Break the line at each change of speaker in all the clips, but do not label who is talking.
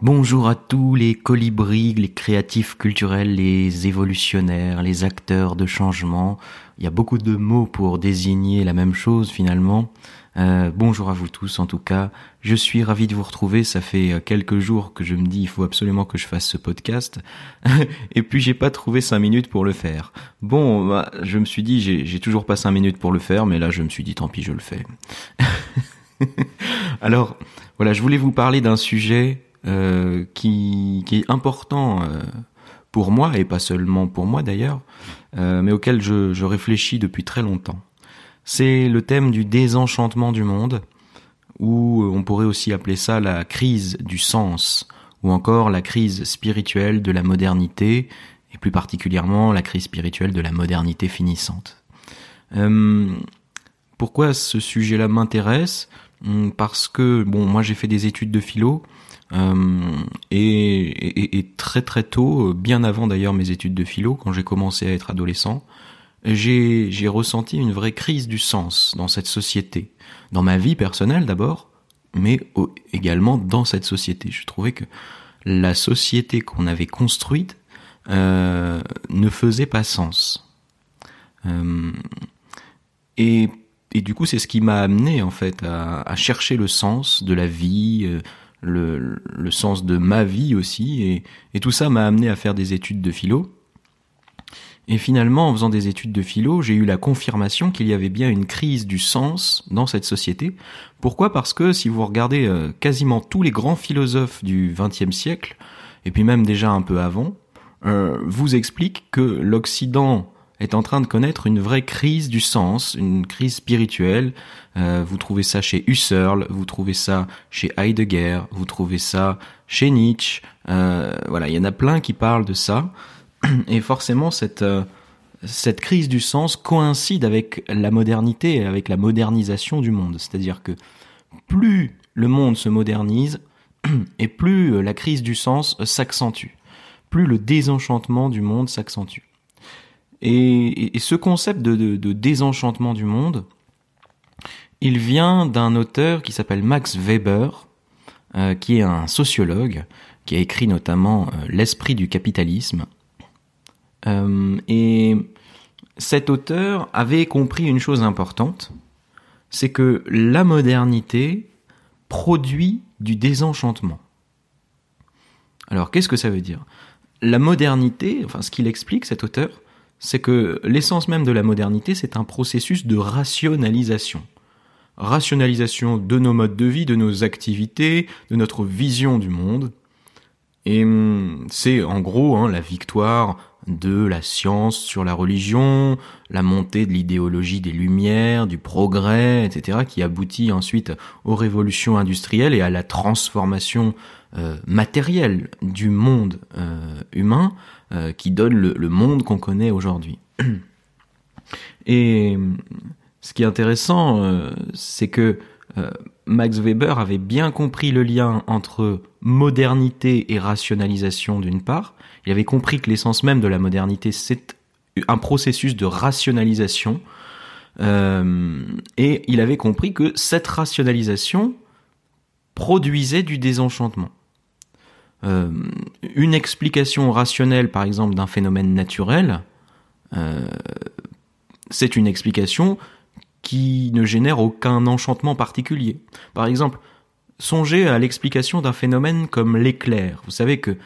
Bonjour à tous les colibris, les créatifs culturels, les évolutionnaires, les acteurs de changement. Il y a beaucoup de mots pour désigner la même chose finalement. Euh, bonjour à vous tous en tout cas. Je suis ravi de vous retrouver. Ça fait euh, quelques jours que je me dis il faut absolument que je fasse ce podcast. Et puis j'ai pas trouvé cinq minutes pour le faire. Bon, bah, je me suis dit j'ai toujours pas cinq minutes pour le faire, mais là je me suis dit tant pis je le fais. Alors voilà, je voulais vous parler d'un sujet euh, qui, est important euh, pour moi, et pas seulement pour moi d'ailleurs, euh, mais auquel je, je, réfléchis depuis très longtemps. C'est le thème du désenchantement du monde, ou on pourrait aussi appeler ça la crise du sens, ou encore la crise spirituelle de la modernité, et plus particulièrement la crise spirituelle de la modernité finissante. Pourquoi ce sujet-là m'intéresse? Parce que, bon, moi j'ai fait des études de philo, euh, et, très très tôt, bien avant d'ailleurs mes études de philo, quand j'ai commencé à être adolescent, j'ai, ressenti une vraie crise du sens dans cette société, dans ma vie personnelle d'abord, mais également dans cette société. Je trouvais que la société qu'on avait construite euh, ne faisait pas sens. Euh, et, du coup, c'est ce qui m'a amené en fait à, chercher le sens de la vie, euh, le, le, sens de ma vie aussi, et, tout ça m'a amené à faire des études de philo. Et finalement, en faisant des études de philo, j'ai eu la confirmation qu'il y avait bien une crise du sens dans cette société. Pourquoi? Parce que si vous regardez euh, quasiment tous les grands philosophes du XXe siècle, et puis même déjà un peu avant, euh, vous expliquent que l'Occident est en train de connaître une vraie crise du sens, une crise spirituelle. Euh, vous trouvez ça chez Husserl, vous trouvez ça chez Heidegger, vous trouvez ça chez Nietzsche. Euh, voilà, il y en a plein qui parlent de ça. Et forcément, cette euh, cette crise du sens coïncide avec la modernité et avec la modernisation du monde. C'est-à-dire que plus le monde se modernise, et plus la crise du sens s'accentue, plus le désenchantement du monde s'accentue. Et, ce concept de, désenchantement du monde, il vient d'un auteur qui s'appelle Max Weber, euh, qui est un sociologue, qui a écrit notamment euh, L'esprit du capitalisme. Euh, et cet auteur avait compris une chose importante, c'est que la modernité produit du désenchantement. Alors qu'est-ce que ça veut dire? La modernité, enfin ce qu'il explique cet auteur, c'est que l'essence même de la modernité, c'est un processus de rationalisation. Rationalisation de nos modes de vie, de nos activités, de notre vision du monde. Et hum, c'est en gros hein, la victoire de la science sur la religion, la montée de l'idéologie des Lumières, du progrès, etc., qui aboutit ensuite aux révolutions industrielles et à la transformation euh, matérielle du monde euh, humain euh, qui donne le, monde qu'on connaît aujourd'hui. Et ce qui est intéressant, c'est que Max Weber avait bien compris le lien entre modernité et rationalisation d'une part. Il avait compris que l'essence même de la modernité, c'est un processus de rationalisation. Et il avait compris que cette rationalisation produisait du désenchantement. Euh, une explication rationnelle, par exemple, d'un phénomène naturel, euh, c'est une explication qui ne génère aucun enchantement particulier. Par exemple, songez à l'explication d'un phénomène comme l'éclair. Vous savez que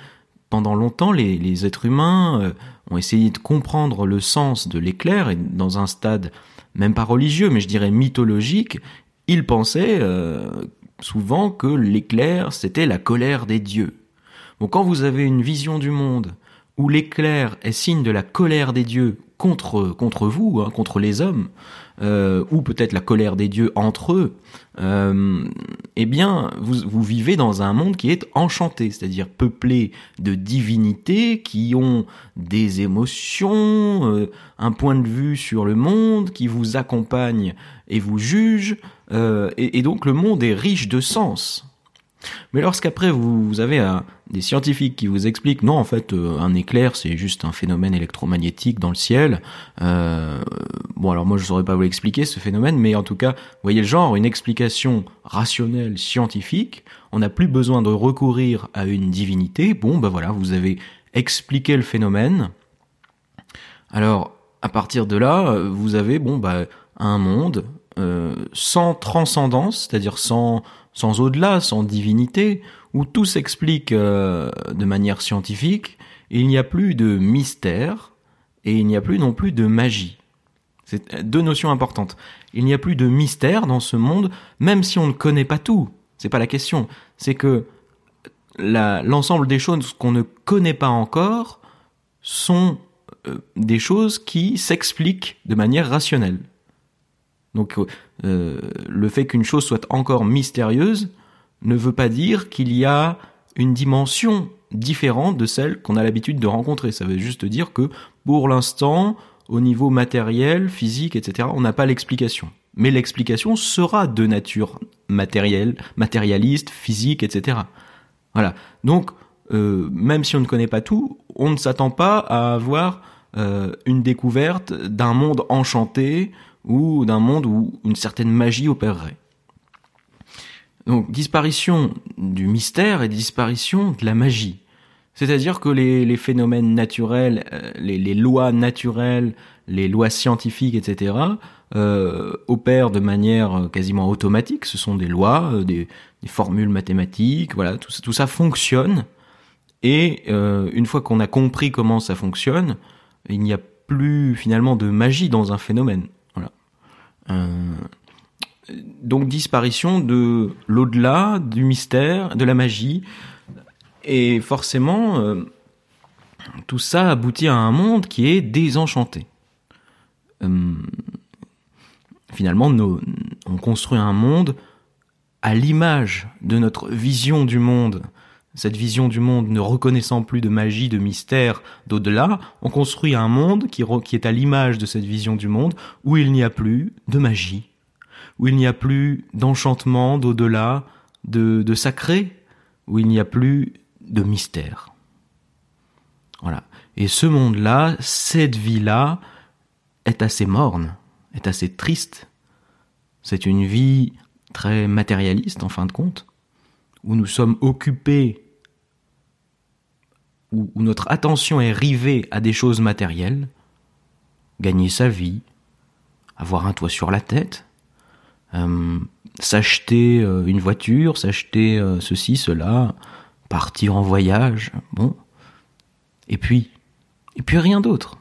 pendant longtemps, les, êtres humains euh, ont essayé de comprendre le sens de l'éclair, et dans un stade même pas religieux, mais je dirais mythologique, ils pensaient souvent que l'éclair, c'était la colère des dieux. Donc quand vous avez une vision du monde où l'éclair est signe de la colère des dieux contre contre vous, hein, contre les hommes, euh, ou peut-être la colère des dieux entre eux, euh, eh bien, vous, vous vivez dans un monde qui est enchanté, c'est-à-dire peuplé de divinités qui ont des émotions, euh, un point de vue sur le monde, qui vous accompagnent et vous jugent, et, donc le monde est riche de sens. Mais lorsqu'après vous, avez des scientifiques qui vous expliquent non en fait euh, un éclair c'est juste un phénomène électromagnétique dans le ciel. Euh, bon alors moi je saurais pas vous l'expliquer ce phénomène, mais en tout cas voyez le genre une explication rationnelle scientifique. On n'a plus besoin de recourir à une divinité. Bon ben voilà vous avez expliqué le phénomène. Alors à partir de là vous avez bon bah un monde euh, sans transcendance, c'est-à-dire sans sans au-delà, sans divinité, où tout s'explique euh, de manière scientifique, il n'y a plus de mystère et il n'y a plus non plus de magie. C'est deux notions importantes. Il n'y a plus de mystère dans ce monde, même si on ne connaît pas tout. C'est pas la question. C'est que l'ensemble des choses qu'on ne connaît pas encore sont euh, des choses qui s'expliquent de manière rationnelle. Donc euh, le fait qu'une chose soit encore mystérieuse ne veut pas dire qu'il y a une dimension différente de celle qu'on a l'habitude de rencontrer. Ça veut juste dire que pour l'instant, au niveau matériel, physique, etc., on n'a pas l'explication. Mais l'explication sera de nature matérielle, matérialiste, physique, etc. Voilà. Donc, euh, même si on ne connaît pas tout, on ne s'attend pas à avoir euh, une découverte d'un monde enchanté ou d'un monde où une certaine magie opérerait. Donc disparition du mystère et disparition de la magie. C'est-à-dire que les, phénomènes naturels, euh, les, lois naturelles, les lois scientifiques, etc., euh, opèrent de manière quasiment automatique. Ce sont des lois, euh, des, formules mathématiques, voilà, tout, ça fonctionne. Et une fois qu'on a compris comment ça fonctionne, il n'y a plus finalement de magie dans un phénomène. Euh, donc disparition de l'au-delà, du mystère, de la magie. Et forcément, euh, tout ça aboutit à un monde qui est désenchanté. Euh, finalement, on construit un monde à l'image de notre vision du monde. Cette vision du monde ne reconnaissant plus de magie, de mystère, d'au-delà, on construit un monde qui, qui est à l'image de cette vision du monde où il n'y a plus de magie, où il n'y a plus d'enchantement, d'au-delà, de, sacré, où il n'y a plus de mystère. Voilà. Et ce monde-là, cette vie-là, est assez morne, est assez triste. C'est une vie très matérialiste en fin de compte, où nous sommes occupés où, notre attention est rivée à des choses matérielles, gagner sa vie, avoir un toit sur la tête, s'acheter euh, une voiture, s'acheter euh, ceci, cela, partir en voyage, bon, et puis, et puis rien d'autre.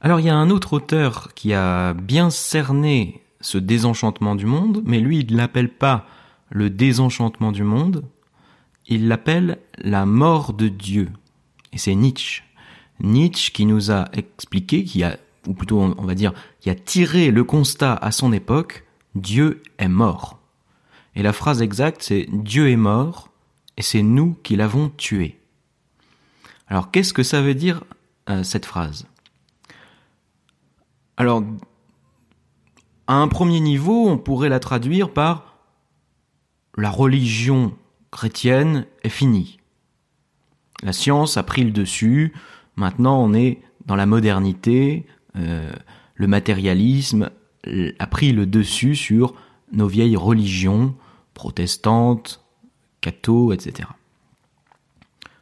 Alors il y a un autre auteur qui a bien cerné ce désenchantement du monde, mais lui il ne l'appelle pas le désenchantement du monde, il l'appelle la mort de Dieu. Et c'est Nietzsche. Nietzsche qui nous a expliqué, qui a, ou plutôt on va dire, qui a tiré le constat à son époque, Dieu est mort. Et la phrase exacte c'est Dieu est mort et c'est nous qui l'avons tué. Alors qu'est-ce que ça veut dire euh, cette phrase? Alors à un premier niveau, on pourrait la traduire par la religion chrétienne est finie. La science a pris le dessus, maintenant on est dans la modernité, euh, le matérialisme a pris le dessus sur nos vieilles religions protestantes, catho, etc.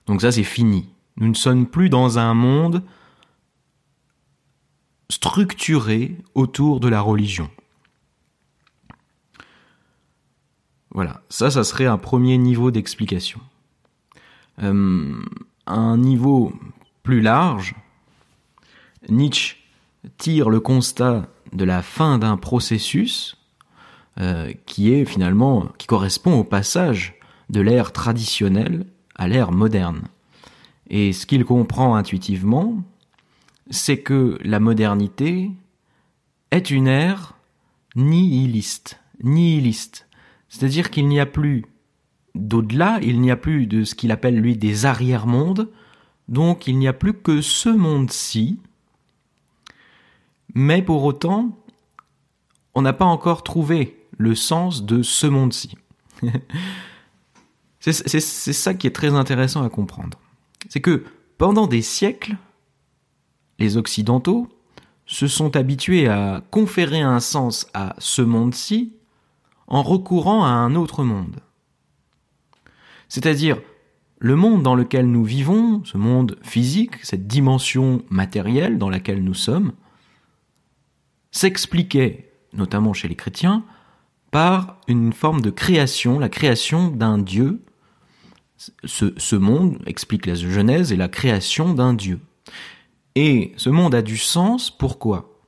Donc ça c'est fini. Nous ne sommes plus dans un monde structuré autour de la religion. Voilà, ça, ça serait un premier niveau d'explication. Euh, un niveau plus large, Nietzsche tire le constat de la fin d'un processus euh, qui est finalement qui correspond au passage de l'ère traditionnelle à l'ère moderne. Et ce qu'il comprend intuitivement, c'est que la modernité est une ère nihiliste, nihiliste. C'est-à-dire qu'il n'y a plus d'au-delà, il n'y a plus de ce qu'il appelle lui des arrière-mondes, donc il n'y a plus que ce monde-ci, mais pour autant, on n'a pas encore trouvé le sens de ce monde-ci. c'est ça qui est très intéressant à comprendre. C'est que pendant des siècles, les Occidentaux se sont habitués à conférer un sens à ce monde-ci en recourant à un autre monde. C'est-à-dire, le monde dans lequel nous vivons, ce monde physique, cette dimension matérielle dans laquelle nous sommes, s'expliquait, notamment chez les chrétiens, par une forme de création, la création d'un Dieu. Ce, monde explique la Genèse et la création d'un Dieu. Et ce monde a du sens, pourquoi?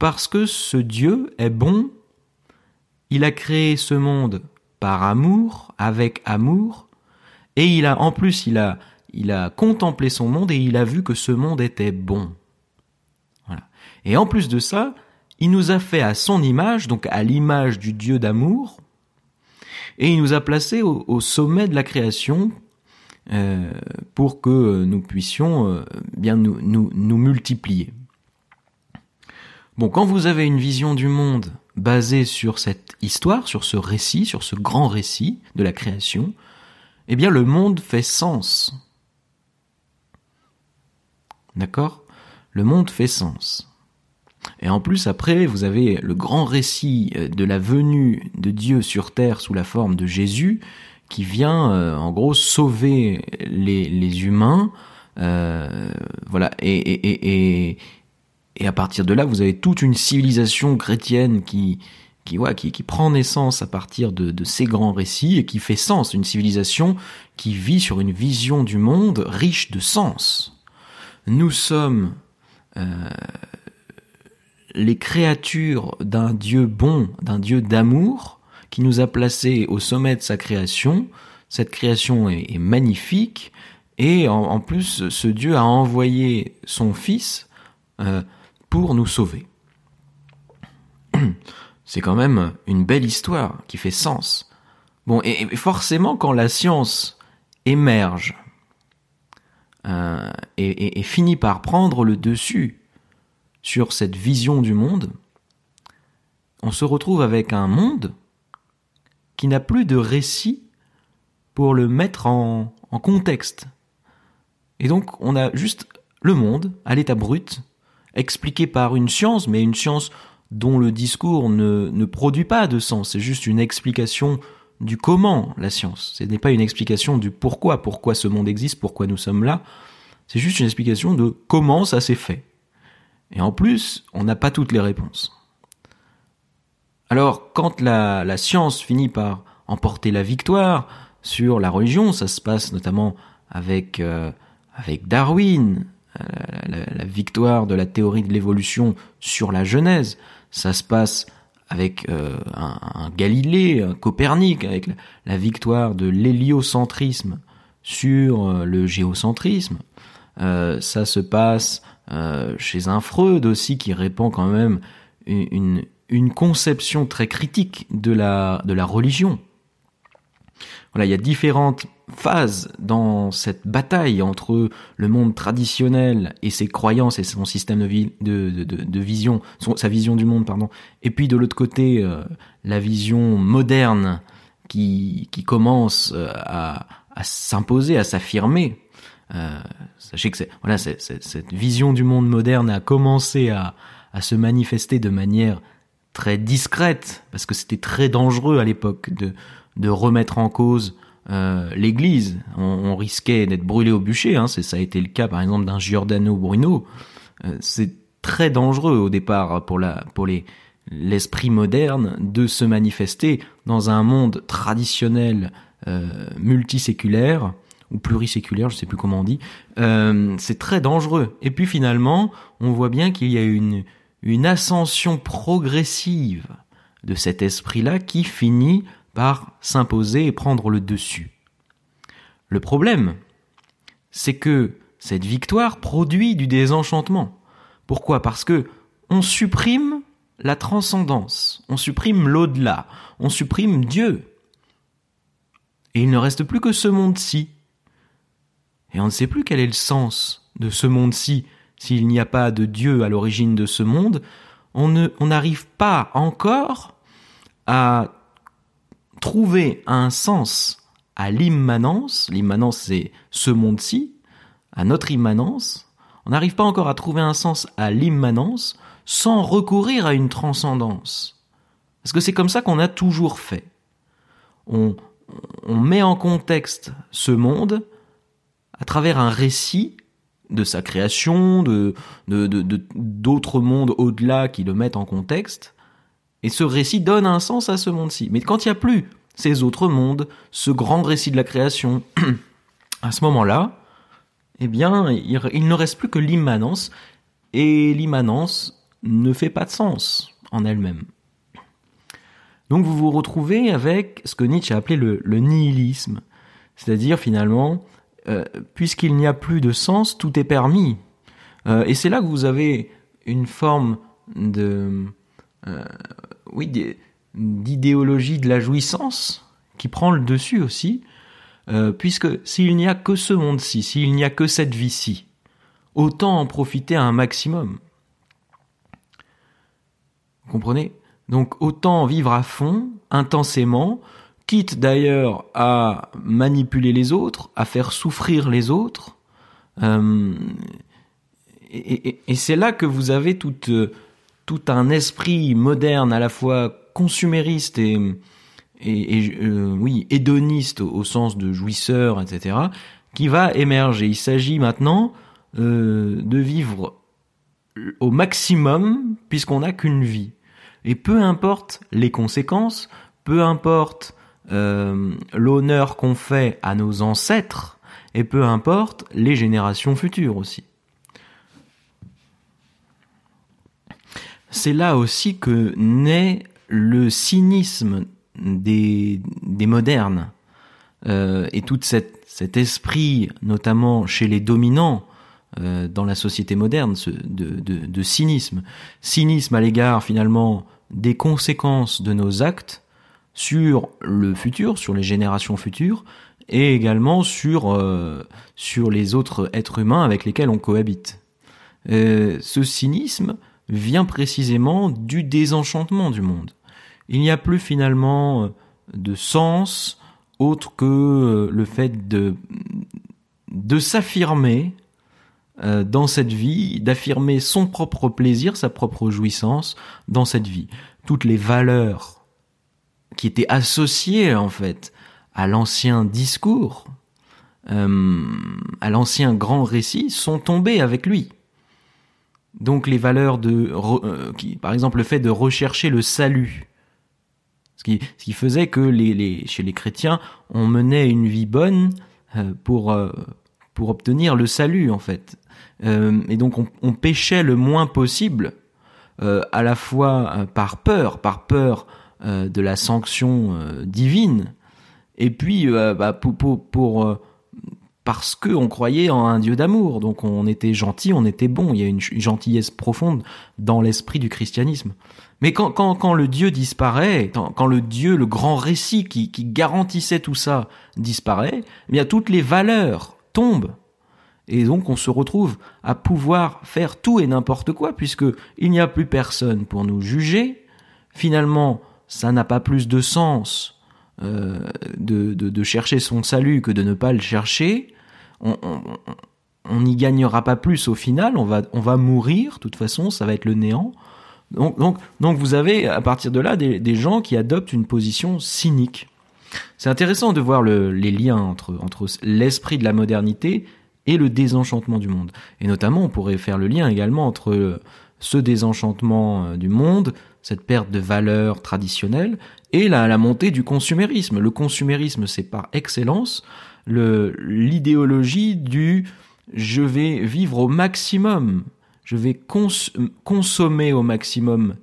Parce que ce Dieu est bon, il a créé ce monde par amour, avec amour, et il a, en plus, il a, il a contemplé son monde et il a vu que ce monde était bon. Voilà. Et en plus de ça, il nous a fait à son image, donc à l'image du Dieu d'amour, et il nous a placés au, sommet de la création euh, pour que nous puissions euh, bien nous, nous, nous multiplier. Bon, quand vous avez une vision du monde basée sur cette histoire, sur ce récit, sur ce grand récit de la création, eh bien le monde fait sens. D'accord? Le monde fait sens. Et en plus, après, vous avez le grand récit euh, de la venue de Dieu sur terre sous la forme de Jésus, qui vient, euh, en gros, sauver les, les humains. Euh, voilà. Et, et, et, et, à partir de là, vous avez toute une civilisation chrétienne qui, qui, ouais, qui, qui prend naissance à partir de, de ces grands récits et qui fait sens. Une civilisation qui vit sur une vision du monde riche de sens. Nous sommes euh, les créatures d'un Dieu bon, d'un Dieu d'amour, qui nous a placés au sommet de sa création. Cette création est, magnifique, et en, plus, ce Dieu a envoyé son Fils euh, pour nous sauver. C'est quand même une belle histoire qui fait sens. Bon, et, forcément, quand la science émerge euh, et, et finit par prendre le dessus sur cette vision du monde, on se retrouve avec un monde qui n'a plus de récit pour le mettre en, contexte. Et donc on a juste le monde à l'état brut, expliqué par une science, mais une science dont le discours ne, ne produit pas de sens, c'est juste une explication du comment la science. Ce n'est pas une explication du pourquoi, pourquoi ce monde existe, pourquoi nous sommes là? C'est juste une explication de comment ça s'est fait. Et en plus, on n'a pas toutes les réponses. Alors, quand la, science finit par emporter la victoire sur la religion, ça se passe notamment avec, euh, avec Darwin, euh, la, victoire de la théorie de l'évolution sur la Genèse, ça se passe avec euh, un, Galilée, un Copernic, avec la victoire de l'héliocentrisme sur le géocentrisme. ça se passe euh, chez un Freud aussi qui répand quand même une, une conception très critique de la, de la religion. Voilà, il y a différentes phases dans cette bataille entre le monde traditionnel et ses croyances et son système de, de, de, de, vision, sa vision du monde, pardon, et puis de l'autre côté, euh, la vision moderne qui, qui commence euh, à, à s'imposer, à s'affirmer. Euh, sachez que voilà, cette vision du monde moderne a commencé à, à se manifester de manière très discrète, parce que c'était très dangereux à l'époque de, de remettre en cause euh, l'Église. On, on, risquait d'être brûlé au bûcher. Hein, ça a été le cas, par exemple, d'un Giordano Bruno. Euh, c'est très dangereux au départ pour la pour les l'esprit moderne de se manifester dans un monde traditionnel euh, multiséculaire ou pluriséculaire, je sais plus comment on dit, euh, c'est très dangereux. Et puis finalement, on voit bien qu'il y a une, une ascension progressive de cet esprit-là qui finit par s'imposer et prendre le dessus. Le problème, c'est que cette victoire produit du désenchantement. Pourquoi? Parce que on supprime la transcendance, on supprime l'au-delà, on supprime Dieu. Et il ne reste plus que ce monde-ci et on ne sait plus quel est le sens de ce monde-ci. S'il n'y a pas de Dieu à l'origine de ce monde, on n'arrive pas encore à trouver un sens à l'immanence, l'immanence c'est ce monde-ci, à notre immanence, on n'arrive pas encore à trouver un sens à l'immanence sans recourir à une transcendance. Parce que c'est comme ça qu'on a toujours fait? On, on met en contexte ce monde à travers un récit de sa création, de d'autres mondes au-delà qui le mettent en contexte. Et ce récit donne un sens à ce monde-ci. Mais quand il n'y a plus ces autres mondes, ce grand récit de la création, à ce moment-là, eh bien, il, il ne reste plus que l'immanence, et l'immanence ne fait pas de sens en elle-même. Donc vous vous retrouvez avec ce que Nietzsche a appelé le, nihilisme, c'est-à-dire finalement, euh, puisqu'il n'y a plus de sens, tout est permis. Euh, et c'est là que vous avez une forme de, euh, oui, d'idéologie de la jouissance qui prend le dessus aussi, puisque s'il n'y a que ce monde-ci, s'il n'y a que cette vie-ci, autant en profiter un maximum. Vous comprenez? Donc autant vivre à fond, intensément, quitte d'ailleurs à manipuler les autres, à faire souffrir les autres. Euh, et, c'est là que vous avez tout, tout un esprit moderne, à la fois consumériste et, euh, oui, hédoniste au, sens de jouisseur, etc., qui va émerger. Il s'agit maintenant euh, de vivre au maximum puisqu'on n'a qu'une vie. Et peu importe les conséquences, peu importe euh, l'honneur qu'on fait à nos ancêtres, et peu importe les générations futures aussi. C'est là aussi que naît le cynisme des, modernes euh, et tout cet esprit, notamment chez les dominants, euh, dans la société moderne de, de, de, cynisme. Cynisme à l'égard finalement des conséquences de nos actes sur le futur, sur les générations futures, et également sur, euh, sur les autres êtres humains avec lesquels on cohabite. Euh, ce cynisme vient précisément du désenchantement du monde. Il n'y a plus finalement de sens autre que le fait de, de s'affirmer euh, dans cette vie, d'affirmer son propre plaisir, sa propre jouissance dans cette vie. Toutes les valeurs qui étaient associées en fait à l'ancien discours, euh, à l'ancien grand récit, sont tombées avec lui. Donc les valeurs de, euh, par exemple le fait de rechercher le salut, ce qui, faisait que chez les chrétiens, on menait une vie bonne pour pour obtenir le salut en fait. Euh, et donc on, on, péchait le moins possible, euh, à la fois euh, par peur, par peur de la sanction divine, et puis bah, pour, pour, pour parce que on croyait en un Dieu d'amour, donc on était gentil, on était bon. Il y a une gentillesse profonde dans l'esprit du christianisme. Mais quand, quand, quand le Dieu disparaît, quand, le Dieu, le grand récit qui, qui garantissait tout ça disparaît, eh bien toutes les valeurs tombent et donc on se retrouve à pouvoir faire tout et n'importe quoi puisque il n'y a plus personne pour nous juger. Finalement, ça n'a pas plus de sens euh, de, de, chercher son salut que de ne pas le chercher. On n'y gagnera pas plus au final. On va on va mourir. De toute façon, ça va être le néant. Donc donc donc vous avez à partir de là des, des gens qui adoptent une position cynique. C'est intéressant de voir le, les liens entre entre l'esprit de la modernité et le désenchantement du monde. Et notamment, on pourrait faire le lien également entre ce désenchantement euh, du monde, cette perte de valeurs traditionnelles, et la, la montée du consumérisme. Le consumérisme, c'est par excellence l'idéologie du je vais vivre au maximum, je vais consommer au maximum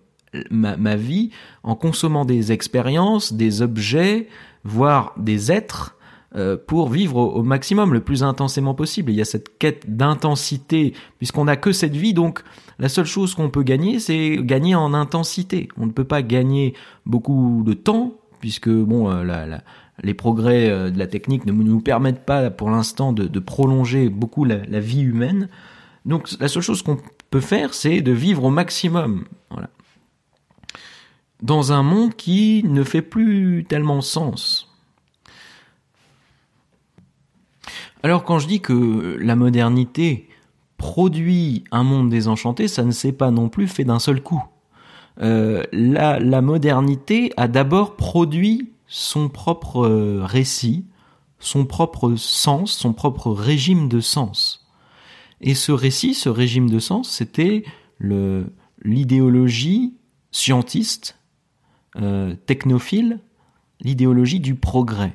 ma, vie en consommant des expériences, des objets, voire des êtres pour vivre au, maximum, le plus intensément possible. il y a cette quête d'intensité, puisqu'on n'a que cette vie, donc la seule chose qu'on peut gagner, c'est gagner en intensité. On ne peut pas gagner beaucoup de temps, puisque bon, euh, les progrès euh, de la technique ne nous permettent pas pour l'instant de, de, prolonger beaucoup la, la, vie humaine. Donc la seule chose qu'on peut faire, c'est de vivre au maximum. Voilà. dans un monde qui ne fait plus tellement sens. Alors quand je dis que la modernité produit un monde désenchanté, ça ne s'est pas non plus fait d'un seul coup. Euh, la, modernité a d'abord produit son propre euh, récit, son propre sens, son propre régime de sens. Et ce récit, ce régime de sens, c'était l'idéologie scientiste, euh, technophile, l'idéologie du progrès.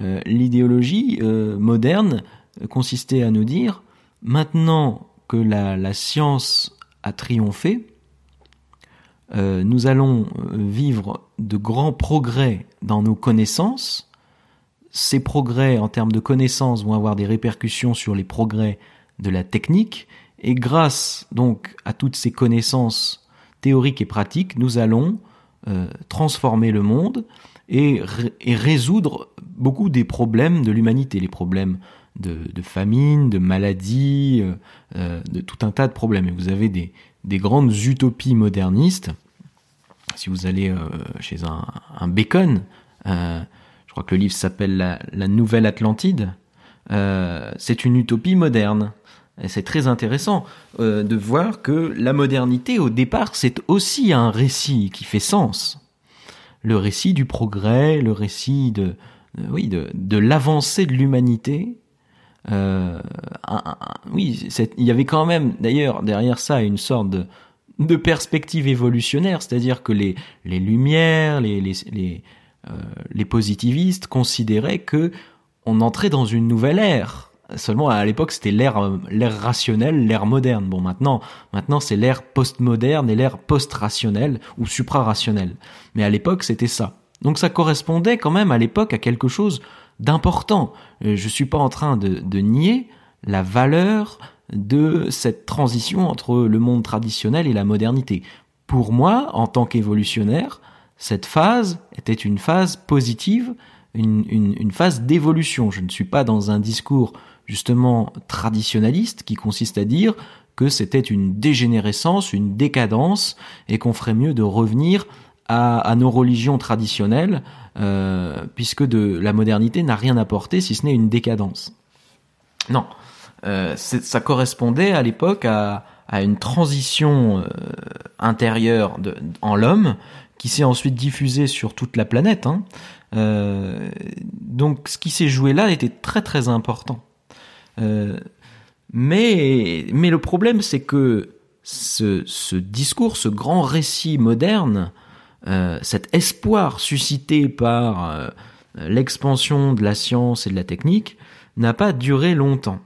Euh, l'idéologie euh, moderne consistait à nous dire, maintenant que la, science a triomphé, euh, nous allons vivre de grands progrès dans nos connaissances. Ces progrès en termes de connaissances vont avoir des répercussions sur les progrès de la technique. Et grâce donc à toutes ces connaissances théoriques et pratiques, nous allons euh, transformer le monde et, résoudre beaucoup des problèmes de l'humanité, les problèmes de, famine, de maladie, euh, euh de tout un tas de problèmes. Et vous avez des, des grandes utopies modernistes. Si vous allez euh, chez un, Bacon, je crois que le livre s'appelle la, la, Nouvelle Atlantide, c'est une utopie moderne. Et c'est très intéressant de voir que la modernité, au départ, c'est aussi un récit qui fait sens. Le récit du progrès, le récit de, oui, de, de l'avancée de l'humanité. Euh, oui, il y avait quand même, d'ailleurs, derrière ça, une sorte de, de perspective évolutionnaire, c'est-à-dire que les, les Lumières, les, les, les, euh, les positivistes considéraient que on entrait dans une nouvelle ère Seulement à l'époque c'était l'ère l'ère rationnelle, l'ère moderne. Bon maintenant maintenant c'est l'ère postmoderne et l'ère post-rationnelle ou supra-rationnelle. Mais à l'époque c'était ça. Donc ça correspondait quand même à l'époque à quelque chose d'important. Euh, je suis pas en train de, nier la valeur de cette transition entre le monde traditionnel et la modernité. Pour moi, en tant qu'évolutionnaire, cette phase était une phase positive, une, une phase d'évolution. Je ne suis pas dans un discours justement traditionnaliste qui consiste à dire que c'était une dégénérescence, une décadence, et qu'on ferait mieux de revenir à, nos religions traditionnelles, euh, puisque de la modernité n'a rien apporté si ce n'est une décadence. Non, euh, ça correspondait à l'époque à, une transition euh, intérieure en l'homme qui s'est ensuite diffusée sur toute la planète. Hein. Donc ce qui s'est joué là était très très important. Euh, mais, le problème, c'est que ce, discours, ce grand récit moderne, euh, cet espoir suscité par euh, l'expansion de la science et de la technique, n'a pas duré longtemps.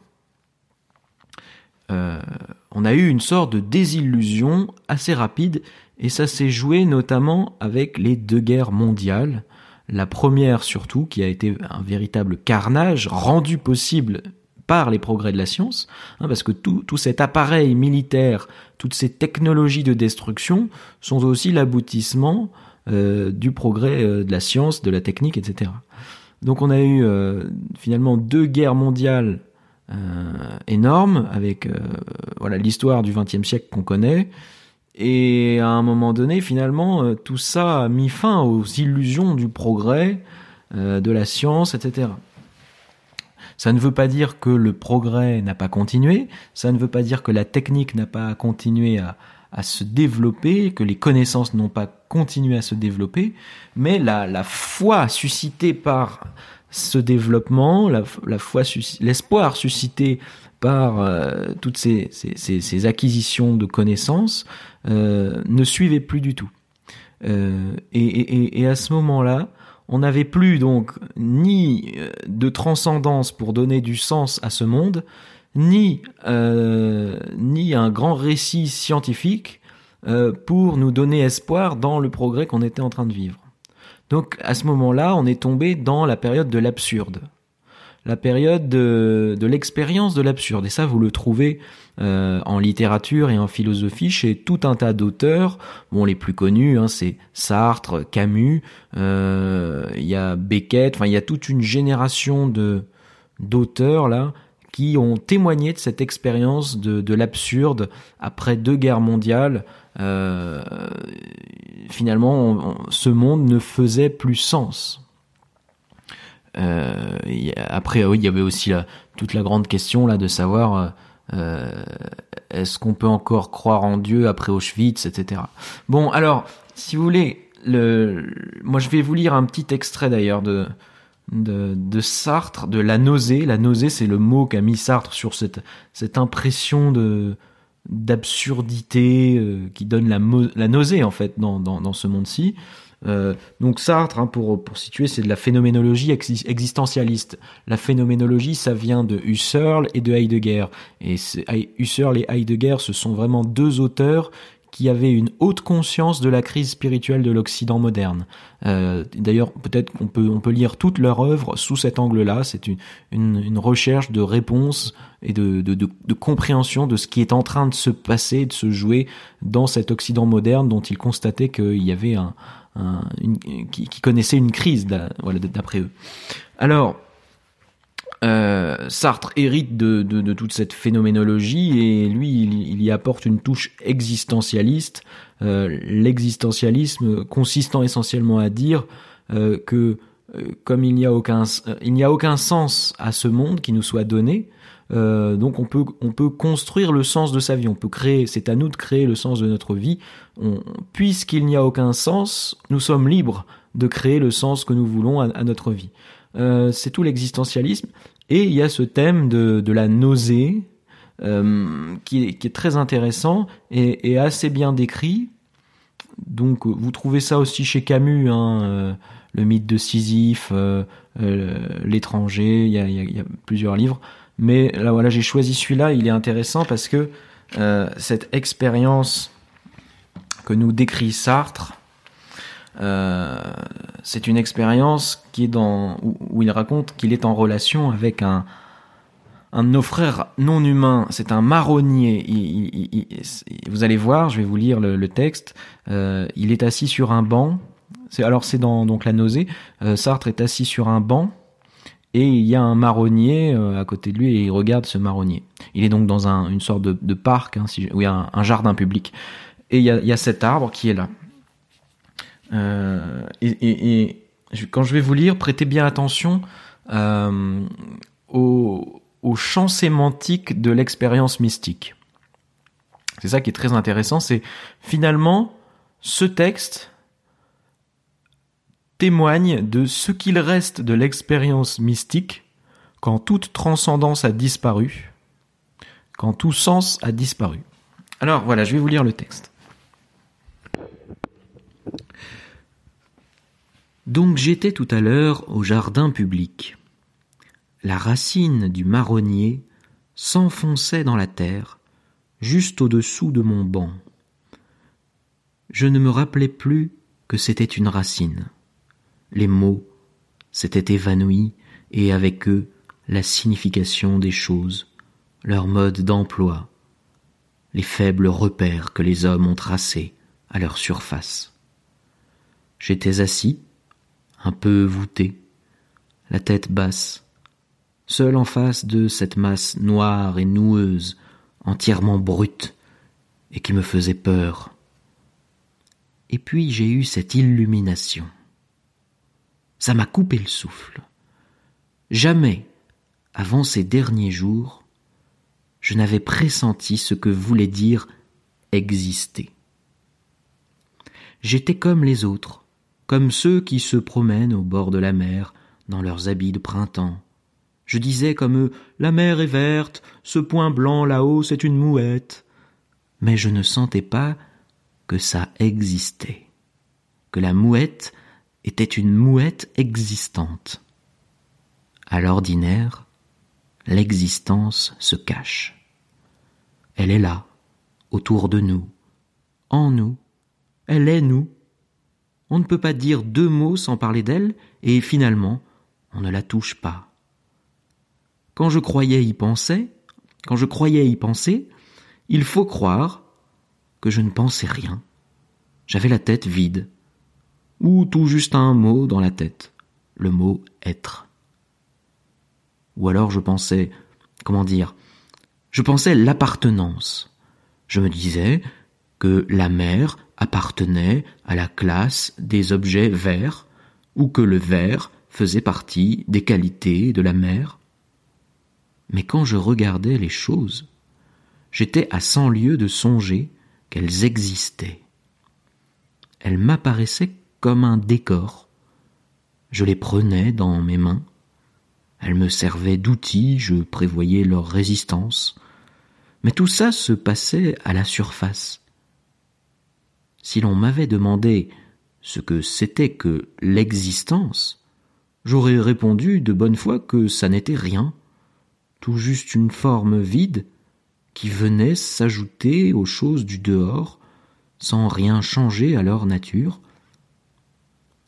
On a eu une sorte de désillusion assez rapide, et ça s'est joué notamment avec les deux guerres mondiales. La première surtout, qui a été un véritable carnage rendu possible par les progrès de la science, hein, parce que tout, cet appareil militaire, toutes ces technologies de destruction sont aussi l'aboutissement euh, du progrès euh, de la science, de la technique, etc. Donc on a eu euh, finalement deux guerres mondiales énormes avec voilà l'histoire du XXe siècle qu'on connaît. Et à un moment donné, finalement, tout ça a mis fin aux illusions du progrès, de la science, etc. Ça ne veut pas dire que le progrès n'a pas continué, ça ne veut pas dire que la technique n'a pas continué à, se développer, que les connaissances n'ont pas continué à se développer, mais la, foi suscitée par ce développement, la, l'espoir suscité par euh, toutes ces, acquisitions de connaissances euh, ne suivait plus du tout. Euh, et à ce moment-là, on n'avait plus donc ni euh, de transcendance pour donner du sens à ce monde, ni, euh, un grand récit scientifique euh, pour nous donner espoir dans le progrès qu'on était en train de vivre. Donc à ce moment-là, on est tombé dans la période de l'absurde la période de, l'expérience de l'absurde. Et ça, vous le trouvez euh, en littérature et en philosophie chez tout un tas d'auteurs. Bon, les plus connus, hein, c'est Sartre, Camus, euh, il y a Beckett, enfin, il y a toute une génération de d'auteurs là qui ont témoigné de cette expérience de, de l'absurde après deux guerres mondiales. Euh, finalement, ce monde ne faisait plus sens. Euh, après, oui, il y avait aussi toute la grande question là de savoir euh, est-ce qu'on peut encore croire en Dieu après Auschwitz, etc. Bon, alors, si vous voulez, le, moi je vais vous lire un petit extrait d'ailleurs de, de, de, Sartre, de la nausée. La nausée, c'est le mot qu'a mis Sartre sur cette, cette impression de d'absurdité euh, qui donne la, la nausée en fait dans, dans ce monde-ci. Euh, donc Sartre, hein, pour, pour situer, c'est de la phénoménologie existentialiste. La phénoménologie, ça vient de Husserl et de Heidegger. Et Husserl et Heidegger, ce sont vraiment deux auteurs qui avaient une haute conscience de la crise spirituelle de l'Occident moderne. Euh, D'ailleurs, peut-être qu'on peut, on peut lire toute leur œuvre sous cet angle-là. C'est une, une, recherche de réponse et de, de, compréhension de ce qui est en train de se passer, de se jouer dans cet Occident moderne dont ils constataient qu'il y avait un, qui, connaissait une crise, voilà, d'après eux. Alors, euh, Sartre hérite de, toute cette phénoménologie et lui, il, y apporte une touche existentialiste. Euh, L'existentialisme consistant essentiellement à dire euh, que comme il n'y a aucun sens à ce monde qui nous soit donné, euh, donc on peut on peut construire le sens de sa vie, on peut créer, c'est à nous de créer le sens de notre vie. Puisqu'il n'y a aucun sens, nous sommes libres de créer le sens que nous voulons à, notre vie. Euh, c'est tout l'existentialisme. Et il y a ce thème de, la nausée euh, qui, est, très intéressant et, assez bien décrit. Donc vous trouvez ça aussi chez Camus, hein, le mythe de Sisyphe, l'étranger, il y a plusieurs livres. Mais là, voilà, j'ai choisi celui-là. Il est intéressant parce que euh, cette expérience que nous décrit Sartre, euh, c'est une expérience qui est dans où, il raconte qu'il est en relation avec un un de nos frères non humains. C'est un marronnier. Vous allez voir, je vais vous lire le, texte. Euh, il est assis sur un banc. Alors c'est dans donc la nausée. Sartre est assis sur un banc et il y a un marronnier euh, à côté de lui et il regarde ce marronnier. Il est donc dans un, une sorte de, parc, hein, où il y a un, jardin public. Et il y, a, cet arbre qui est là. Euh, et, quand je vais vous lire, prêtez bien attention euh, au, au champ sémantique de l'expérience mystique. C'est ça qui est très intéressant, c'est finalement ce texte témoigne de ce qu'il reste de l'expérience mystique quand toute transcendance a disparu, quand tout sens a disparu. Alors voilà, je vais vous lire le texte. Donc j'étais tout à l'heure au jardin public. La racine du marronnier s'enfonçait dans la terre, juste au-dessous de mon banc. Je ne me rappelais plus que c'était une racine les mots s'étaient évanouis et avec eux la signification des choses, leur mode d'emploi, les faibles repères que les hommes ont tracés à leur surface. J'étais assis, un peu voûté, la tête basse, seul en face de cette masse noire et noueuse, entièrement brute, et qui me faisait peur. Et puis j'ai eu cette illumination. Ça m'a coupé le souffle. Jamais, avant ces derniers jours, je n'avais pressenti ce que voulait dire exister. J'étais comme les autres, comme ceux qui se promènent au bord de la mer dans leurs habits de printemps. Je disais comme eux La mer est verte, ce point blanc là-haut c'est une mouette. Mais je ne sentais pas que ça existait, que la mouette était une mouette existante. À l'ordinaire, l'existence se cache. Elle est là, autour de nous, en nous, elle est nous. On ne peut pas dire deux mots sans parler d'elle, et finalement, on ne la touche pas. Quand je croyais y penser, quand je croyais y penser, il faut croire que je ne pensais rien. J'avais la tête vide, ou tout juste un mot dans la tête, le mot être. Ou alors je pensais, comment dire, je pensais l'appartenance. Je me disais que la mer appartenait à la classe des objets verts, ou que le vert faisait partie des qualités de la mer. Mais quand je regardais les choses, j'étais à cent lieues de songer qu'elles existaient. Elles m'apparaissaient un décor. Je les prenais dans mes mains. Elles me servaient d'outils, je prévoyais leur résistance. Mais tout ça se passait à la surface. Si l'on m'avait demandé ce que c'était que l'existence, j'aurais répondu de bonne foi que ça n'était rien, tout juste une forme vide qui venait s'ajouter aux choses du dehors sans rien changer à leur nature.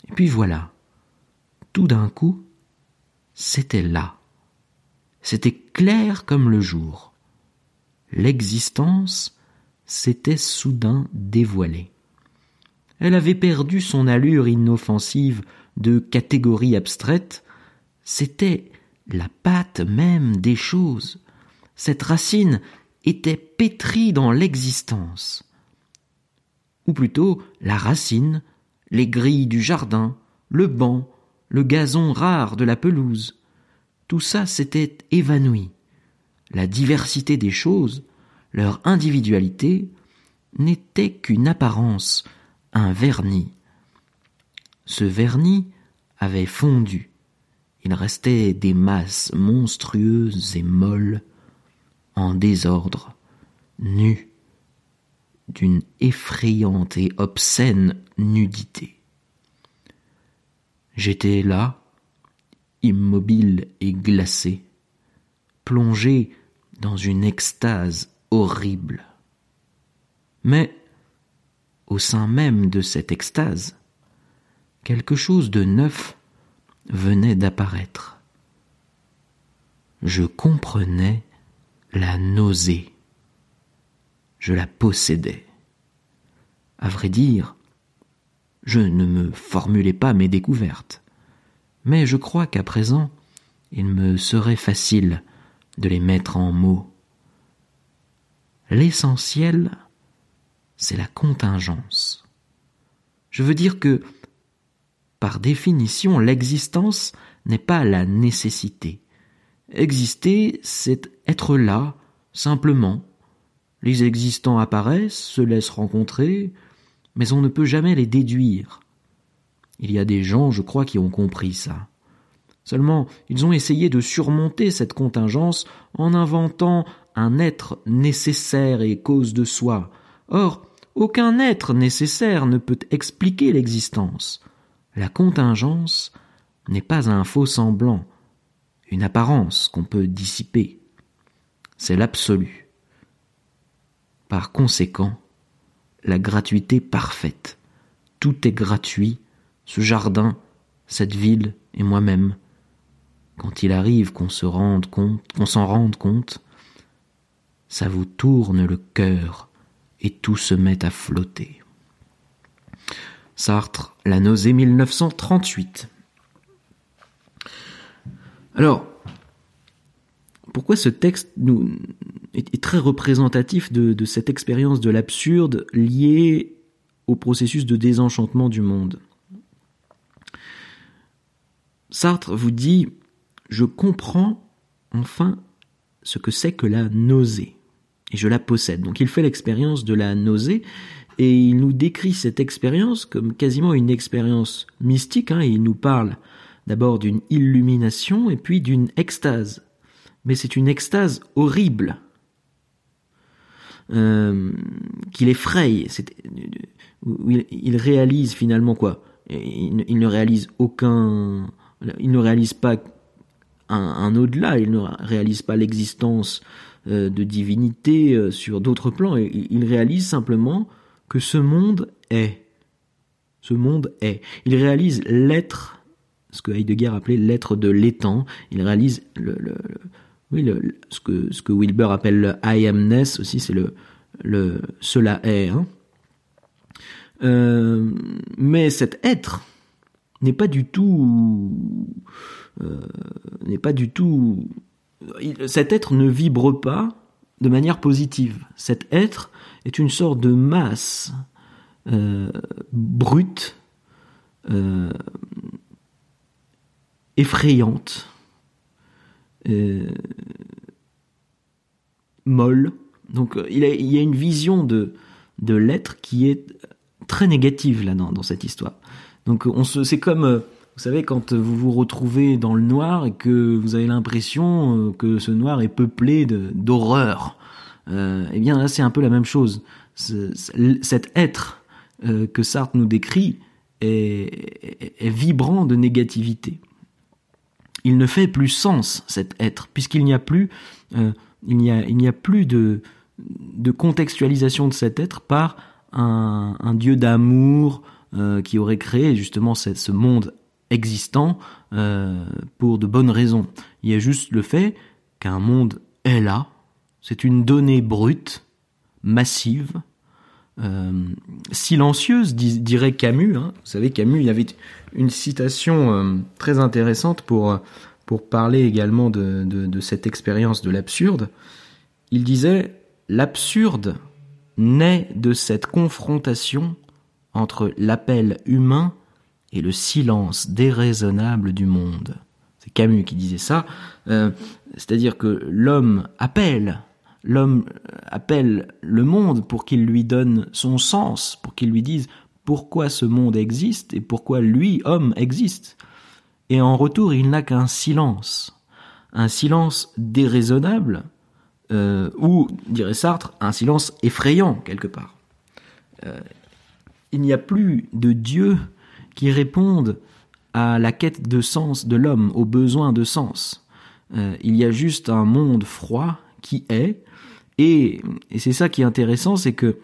Et puis voilà, tout d'un coup, c'était là. C'était clair comme le jour. L'existence s'était soudain dévoilée. Elle avait perdu son allure inoffensive de catégorie abstraite, c'était la pâte même des choses. Cette racine était pétrie dans l'existence. Ou plutôt la racine, les grilles du jardin, le banc, le gazon rare de la pelouse. Tout ça s'était évanoui. La diversité des choses, leur individualité, n'était qu'une apparence, un vernis. Ce vernis avait fondu. Il restait des masses monstrueuses et molles, en désordre, nues, d'une effrayante et obscène nudité. J'étais là, immobile et glacé, plongé dans une extase horrible. Mais au sein même de cette extase, quelque chose de neuf venait d'apparaître. Je comprenais la nausée. Je la possédais. À vrai dire, je ne me formulais pas mes découvertes, mais je crois qu'à présent, il me serait facile de les mettre en mots. L'essentiel c'est la contingence. Je veux dire que, par définition, l'existence n'est pas la nécessité. Exister, c'est être là, simplement. Les existants apparaissent, se laissent rencontrer, mais on ne peut jamais les déduire. Il y a des gens, je crois, qui ont compris ça. Seulement, ils ont essayé de surmonter cette contingence en inventant un être nécessaire et cause de soi. Or, aucun être nécessaire ne peut expliquer l'existence. La contingence n'est pas un faux semblant, une apparence qu'on peut dissiper. C'est l'absolu. Par conséquent, la gratuité parfaite. Tout est gratuit, ce jardin, cette ville et moi-même. Quand il arrive qu'on se rende compte, qu'on s'en rende compte, ça vous tourne le cœur et tout se met à flotter. Sartre, La nausée 1938. Alors, pourquoi ce texte nous, est, très représentatif de, cette expérience de l'absurde liée au processus de désenchantement du monde Sartre vous dit Je comprends enfin ce que c'est que la nausée et je la possède. Donc il fait l'expérience de la nausée et il nous décrit cette expérience comme quasiment une expérience mystique. Hein, il nous parle d'abord d'une illumination et puis d'une extase. Mais c'est une extase horrible euh, qu'il effraie. Il, il réalise finalement quoi? Il, il, ne réalise aucun. Il ne réalise pas un, au-delà. Il ne réalise pas l'existence euh, de divinité euh, sur d'autres plans. il réalise simplement que ce monde est. Ce monde est. Il réalise l'être, ce que Heidegger appelait l'être de l'étang. Il réalise le, oui, ce, que, Wilber appelle le I amness aussi, c'est le, le cela est. Hein. Euh, mais cet être n'est pas du tout n'est pas du tout cet être ne vibre pas de manière positive. Cet être est une sorte de masse brute, effrayante, molle. Donc il, il, y a une vision de, de l'être qui est très négative là dans, dans cette histoire. Donc on se, c'est comme, euh, vous savez, quand vous vous retrouvez dans le noir et que vous avez l'impression euh, que ce noir est peuplé de, d'horreur. Euh, eh bien là c'est un peu la même chose. cet être euh, que Sartre nous décrit est, vibrant de négativité. Il ne fait plus sens cet être puisqu'il n'y a plus, euh, il n'y a, il a plus de, de contextualisation de cet être par un, un Dieu d'amour, euh, qui aurait créé justement ce, monde existant euh, pour de bonnes raisons. Il y a juste le fait qu'un monde est là, c'est une donnée brute, massive, silencieuse, dirait Camus. Hein. Vous savez, Camus, il avait une citation très intéressante pour, pour parler également de, de, de cette expérience de l'absurde. Il disait, l'absurde naît de cette confrontation entre l'appel humain et le silence déraisonnable du monde. C'est Camus qui disait ça. Euh, c'est-à-dire que l'homme appelle, l'homme appelle le monde pour qu'il lui donne son sens, pour qu'il lui dise pourquoi ce monde existe et pourquoi lui, homme, existe. Et en retour, il n'a qu'un silence, un silence déraisonnable, euh, ou, dirait Sartre, un silence effrayant quelque part. Euh, il n'y a plus de Dieu qui réponde à la quête de sens de l'homme, aux besoins de sens. Euh, il y a juste un monde froid qui est, et, c'est ça qui est intéressant, c'est que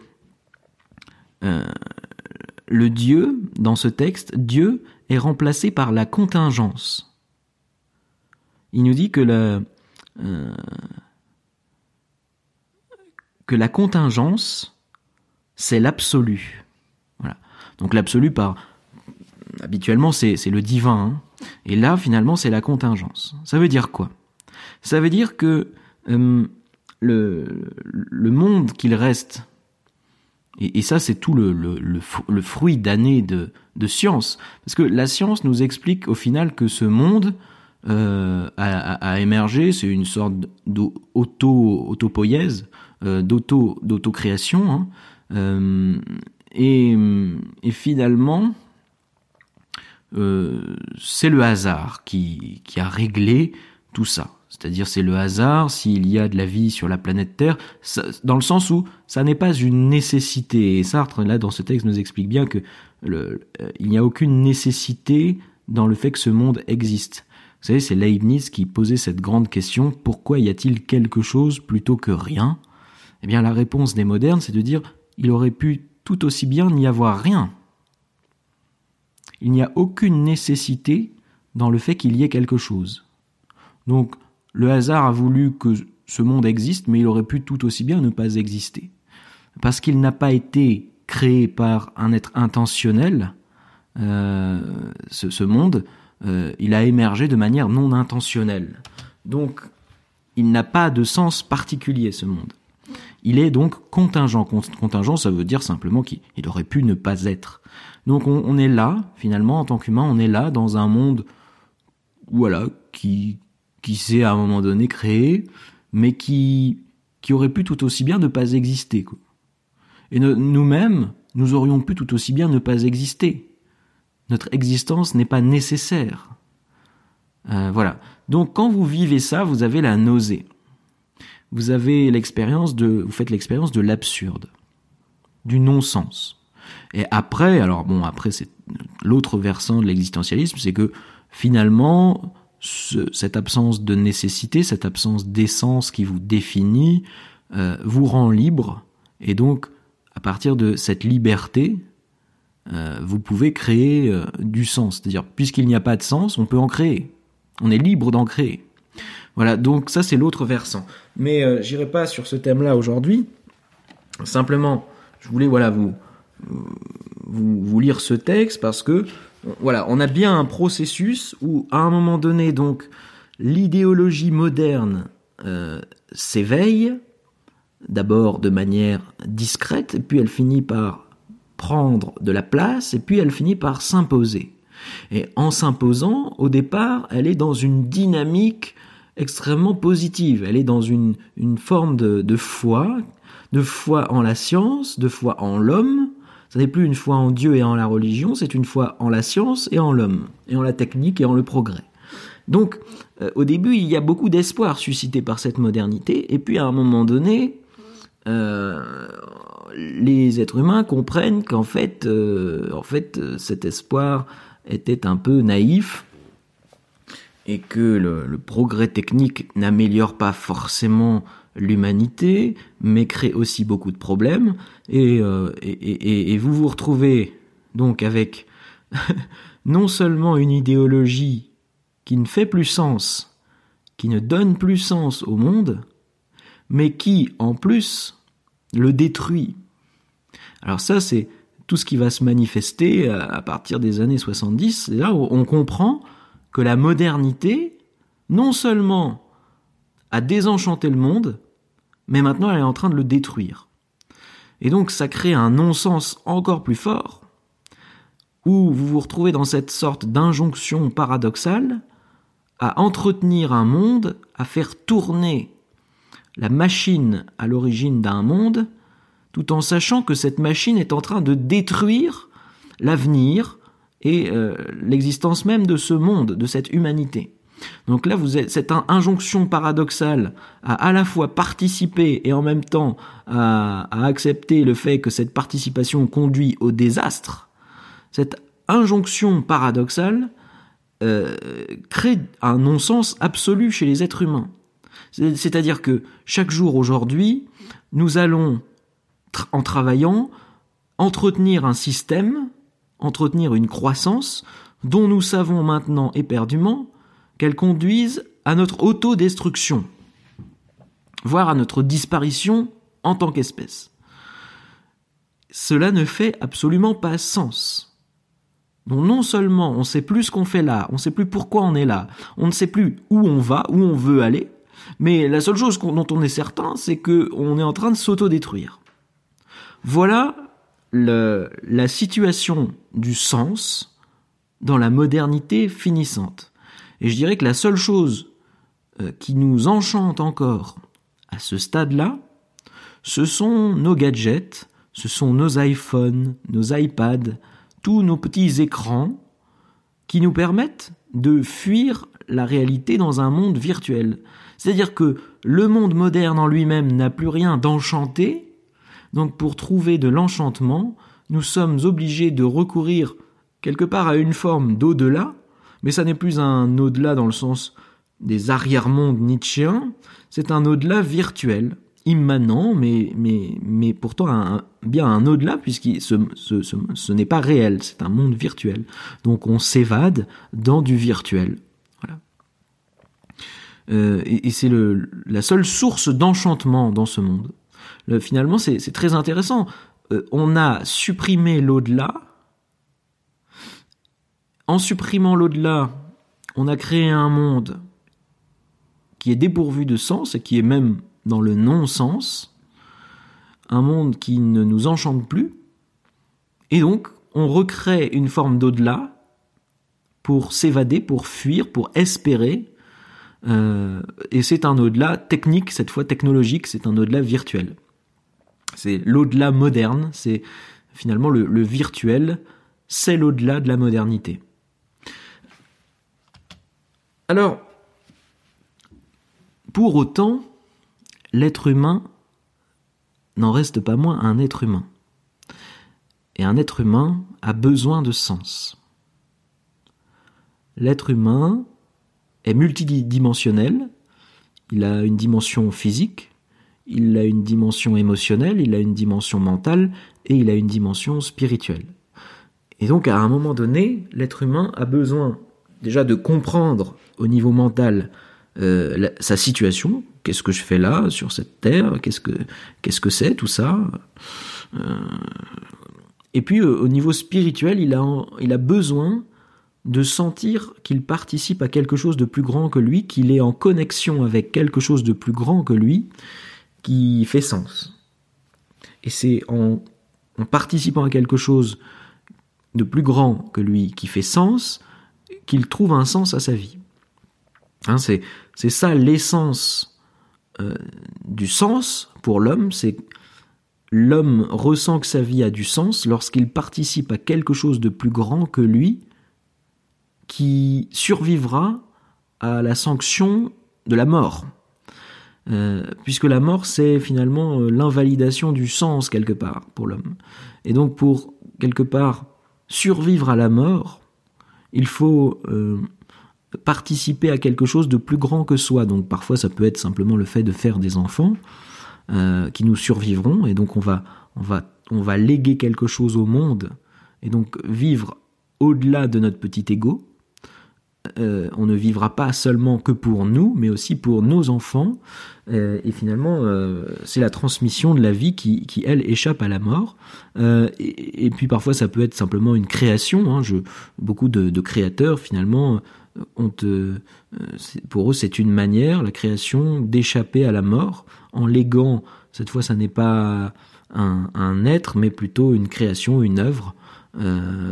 le Dieu, dans ce texte, Dieu est remplacé par la contingence. Il nous dit que la, euh, que la contingence, c'est l'absolu. Donc l'absolu par habituellement c'est le divin hein. et là finalement c'est la contingence. Ça veut dire quoi? Ça veut dire que euh, le, le monde qu'il reste et, ça c'est tout le, fruit d'années de, science parce que la science nous explique au final que ce monde euh, a, émergé, c'est une sorte d'auto autopoïèse, euh, d'auto d'autocréation. Hein, euh, et, finalement, euh, c'est le hasard qui a réglé tout ça. C'est-à-dire c'est le hasard s'il y a de la vie sur la planète Terre, dans le sens où ça n'est pas une nécessité. Et Sartre, là, dans ce texte, nous explique bien que euh, il n'y a aucune nécessité dans le fait que ce monde existe. Vous savez, c'est Leibniz qui posait cette grande question, pourquoi y a-t-il quelque chose plutôt que rien? Eh bien, la réponse des modernes, c'est de dire, il aurait pu tout aussi bien n'y avoir rien. Il n'y a aucune nécessité dans le fait qu'il y ait quelque chose. Donc, le hasard a voulu que ce monde existe, mais il aurait pu tout aussi bien ne pas exister. Parce qu'il n'a pas été créé par un être intentionnel, euh, ce, monde, euh, il a émergé de manière non intentionnelle. Donc, il n'a pas de sens particulier, ce monde. Il est donc contingent. Contingent, ça veut dire simplement qu'il aurait pu ne pas être. Donc on, est là, finalement, en tant qu'humain, on est là dans un monde, voilà, qui, qui s'est à un moment donné créé, mais qui, qui aurait pu tout aussi bien ne pas exister. Quoi. Et nous-mêmes, nous aurions pu tout aussi bien ne pas exister. Notre existence n'est pas nécessaire. Euh, voilà. Donc quand vous vivez ça, vous avez la nausée vous avez l'expérience de, vous faites l'expérience de l'absurde, du non-sens. Et après, alors bon, après c'est l'autre versant de l'existentialisme, c'est que finalement, ce, cette absence de nécessité, cette absence d'essence qui vous définit, euh, vous rend libre, et donc à partir de cette liberté, euh, vous pouvez créer euh, du sens. C'est-à-dire, puisqu'il n'y a pas de sens, on peut en créer. On est libre d'en créer. Voilà, donc ça c'est l'autre versant. Mais euh, j'irai pas sur ce thème-là aujourd'hui. Simplement, je voulais voilà vous, vous, vous lire ce texte parce que voilà, on a bien un processus où à un moment donné donc l'idéologie moderne euh, s'éveille d'abord de manière discrète puis elle finit par
prendre de la place et puis elle finit par s'imposer. Et en s'imposant, au départ, elle est dans une dynamique extrêmement positive. Elle est dans une, une forme de foi, de foi en la science, de foi en l'homme. Ce n'est plus une foi en Dieu et en la religion, c'est une foi en la science et en l'homme, et en la technique et en le progrès. Donc, euh, au début, il y a beaucoup d'espoir suscité par cette modernité, et puis à un moment donné, euh, les êtres humains comprennent qu'en euh, fait, cet espoir était un peu naïf et que le, progrès technique n'améliore pas forcément l'humanité, mais crée aussi beaucoup de problèmes. Et, euh, et, et, vous vous retrouvez donc avec non seulement une idéologie qui ne fait plus sens, qui ne donne plus sens au monde, mais qui, en plus, le détruit. Alors ça, c'est tout ce qui va se manifester à partir des années 70. C'est là où on comprend que la modernité, non seulement a désenchanté le monde, mais maintenant elle est en train de le détruire. Et donc ça crée un non-sens encore plus fort, où vous vous retrouvez dans cette sorte d'injonction paradoxale à entretenir un monde, à faire tourner la machine à l'origine d'un monde, tout en sachant que cette machine est en train de détruire l'avenir et euh, l'existence même de ce monde, de cette humanité. Donc là, vous êtes cette injonction paradoxale à à la fois participer et en même temps à, accepter le fait que cette participation conduit au désastre. Cette injonction paradoxale euh, crée un non-sens absolu chez les êtres humains. C'est-à-dire que chaque jour aujourd'hui, nous allons en travaillant, entretenir un système, entretenir une croissance dont nous savons maintenant éperdument qu'elle conduise à notre autodestruction, voire à notre disparition en tant qu'espèce. Cela ne fait absolument pas sens. Donc non seulement on ne sait plus ce qu'on fait là, on ne sait plus pourquoi on est là, on ne sait plus où on va, où on veut aller, mais la seule chose dont on est certain, c'est qu'on est en train de s'autodétruire. Voilà la situation du sens dans la modernité finissante. Et je dirais que la seule chose euh, qui nous enchante encore à ce stade-là, ce sont nos gadgets, ce sont nos iPhones, nos iPads, tous nos petits écrans qui nous permettent de fuir la réalité dans un monde virtuel. C'est-à-dire que le monde moderne en lui-même n'a plus rien d'enchanté, donc pour trouver de l'enchantement, nous sommes obligés de recourir quelque part à une forme d'au-delà, mais ça n'est plus un au-delà dans le sens des arrière-mondes nietzschéens, c'est un au-delà virtuel, immanent, mais, mais, mais pourtant bien un au-delà, puisque ce, ce, n'est pas réel, c'est un monde virtuel. Donc on s'évade dans du virtuel. Voilà. Euh, et, et c'est la seule source d'enchantement dans ce monde finalement, c'est très intéressant. Euh, on a supprimé l'au-delà. En supprimant l'au-delà, on a créé un monde qui est dépourvu de sens et qui est même dans le non-sens. Un monde qui ne nous enchante plus. Et donc, on recrée une forme d'au-delà pour s'évader, pour fuir, pour espérer. Euh, et c'est un au-delà technique, cette fois technologique, c'est un au-delà virtuel. C'est l'au-delà moderne, c'est finalement le, virtuel, c'est l'au-delà de la modernité. Alors, pour autant, l'être humain n'en reste pas moins un être humain. Et un être humain a besoin de sens. L'être humain est multidimensionnel, il a une dimension physique, il a une dimension émotionnelle, il a une dimension mentale et il a une dimension spirituelle. Et donc à un moment donné, l'être humain a besoin déjà de comprendre au niveau mental euh, sa situation, qu'est-ce que je fais là sur cette terre, qu'est-ce que qu'est-ce que c'est tout ça? Euh, et puis euh, au niveau spirituel, il a besoin de sentir qu'il participe à quelque chose de plus grand que lui, qu'il est en connexion avec quelque chose de plus grand que lui, qui fait sens. Et c'est en participant à quelque chose de plus grand que lui, qui fait sens, qu'il trouve un sens à sa vie. Hein, c'est, ça l'essence euh, du sens pour l'homme, c'est l'homme ressent que sa vie a du sens lorsqu'il participe à quelque chose de plus grand que lui, qui survivra à la sanction de la mort. Euh, puisque la mort, c'est finalement euh, l'invalidation du sens quelque part pour l'homme. Et donc pour quelque part survivre à la mort, il faut euh, participer à quelque chose de plus grand que soi. Donc parfois ça peut être simplement le fait de faire des enfants qui nous survivront, et donc on va, on va, on va léguer quelque chose au monde, et donc vivre au-delà de notre petit ego. Euh, on ne vivra pas seulement que pour nous, mais aussi pour nos enfants. Euh, et finalement, euh, c'est la transmission de la vie qui, elle, échappe à la mort. Et, puis parfois, ça peut être simplement une création. Hein. Je, beaucoup de, créateurs, finalement, ont, pour eux, c'est une manière, la création, d'échapper à la mort en léguant. Cette fois, ça n'est pas un, un, être, mais plutôt une création, une œuvre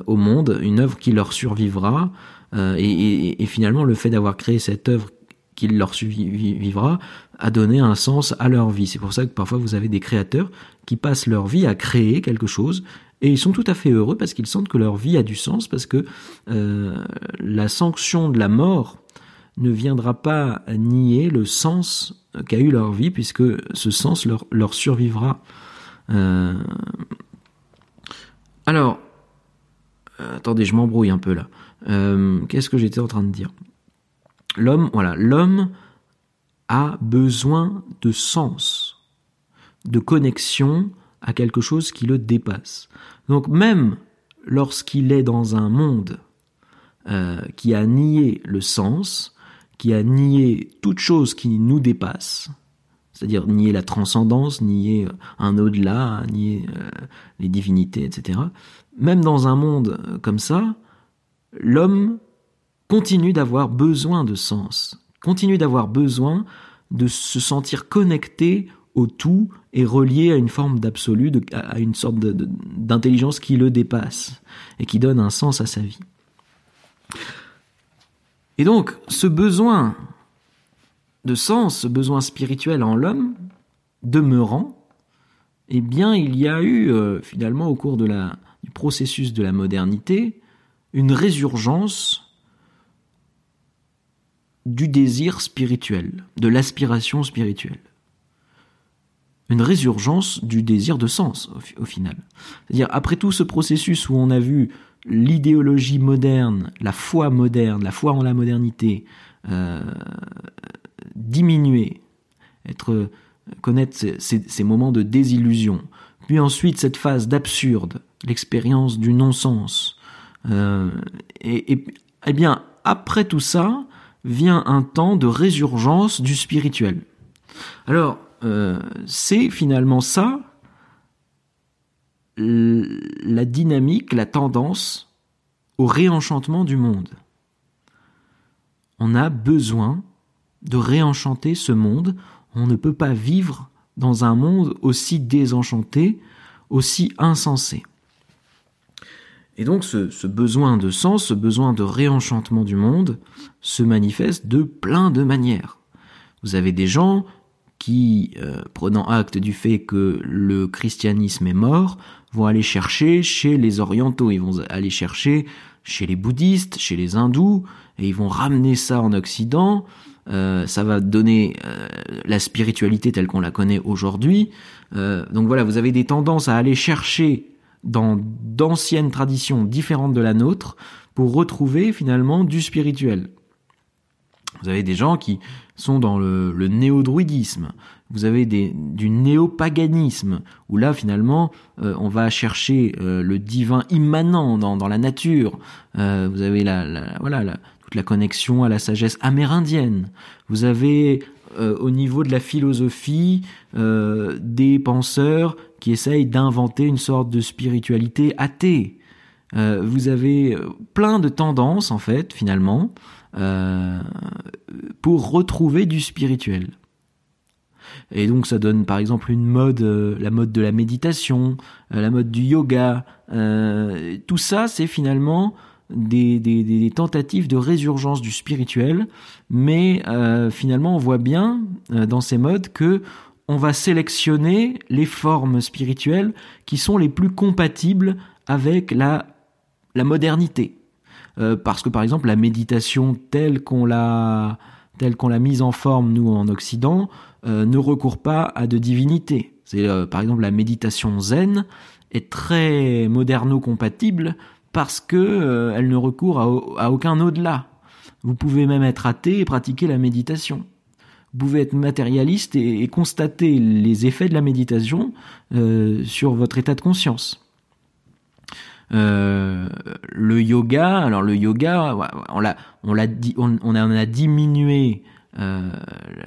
au monde, une œuvre qui leur survivra. Euh, et, finalement, le fait d'avoir créé cette œuvre qui leur survivra a donné un sens à leur vie. C'est pour ça que parfois vous avez des créateurs qui passent leur vie à créer quelque chose et ils sont tout à fait heureux parce qu'ils sentent que leur vie a du sens, parce que euh, la sanction de la mort ne viendra pas nier le sens qu'a eu leur vie, puisque ce sens leur, leur survivra. Euh... Alors, attendez, je m'embrouille un peu là. Euh, qu'est-ce que j'étais en train de dire? L'homme, voilà, l'homme a besoin de sens, de connexion à quelque chose qui le dépasse. Donc même lorsqu'il est dans un monde euh, qui a nié le sens, qui a nié toute chose qui nous dépasse, c'est-à-dire nier la transcendance, nier euh, un au-delà, nier les divinités, etc. Même dans un monde comme ça, l'homme continue d'avoir besoin de sens, continue d'avoir besoin de se sentir connecté au tout et relié à une forme d'absolu, à une sorte d'intelligence qui le dépasse et qui donne un sens à sa vie. Et donc, ce besoin de sens, ce besoin spirituel en l'homme, demeurant, eh bien, il y a eu euh, finalement au cours du processus de la modernité une résurgence du désir spirituel, de l'aspiration spirituelle. Une résurgence du désir de sens, au, final. C'est-à-dire, après tout ce processus où on a vu l'idéologie moderne, la foi moderne, la foi en la modernité, euh, diminuer, être, connaître ces, ces moments de désillusion, puis ensuite cette phase d'absurde, l'expérience du non-sens, euh, et, eh bien, après tout ça, vient un temps de résurgence du spirituel. Alors, euh, c'est finalement ça la dynamique, la tendance au réenchantement du monde. On a besoin de réenchanter ce monde. On ne peut pas vivre dans un monde aussi désenchanté, aussi insensé. Et donc ce, besoin de sens, ce besoin de réenchantement du monde se manifeste de plein de manières. Vous avez des gens qui, euh, prenant acte du fait que le christianisme est mort, vont aller chercher chez les orientaux, ils vont aller chercher chez les bouddhistes, chez les hindous, et ils vont ramener ça en Occident. Euh, ça va donner euh, la spiritualité telle qu'on la connaît aujourd'hui. donc voilà, vous avez des tendances à aller chercher dans d'anciennes traditions différentes de la nôtre pour retrouver finalement du spirituel. Vous avez des gens qui sont dans le, néo-druidisme, vous avez des, du néo-paganisme, où là finalement euh, on va chercher euh, le divin immanent dans, dans la nature. Euh, vous avez la, voilà toute la connexion à la sagesse amérindienne. Vous avez au niveau de la philosophie des penseurs qui essaye d'inventer une sorte de spiritualité athée. Euh, vous avez euh, plein de tendances, en fait, finalement, euh, pour retrouver du spirituel. Et donc ça donne par exemple une mode, la mode de la méditation, la mode du yoga. Tout ça, c'est finalement des, tentatives de résurgence du spirituel, mais finalement on voit bien dans ces modes que on va sélectionner les formes spirituelles qui sont les plus compatibles avec la, modernité. parce que par exemple la méditation telle qu'on l'a telle qu'on l'a mise en forme nous en Occident euh, ne recourt pas à de divinité. C'est euh, par exemple la méditation zen est très moderno-compatible parce que euh, elle ne recourt à, aucun au-delà. Vous pouvez même être athée et pratiquer la méditation. Vous pouvez être matérialiste et, constater les effets de la méditation sur votre état de conscience. le yoga, alors le yoga, on l'a, on l'a, on, on, a diminué euh,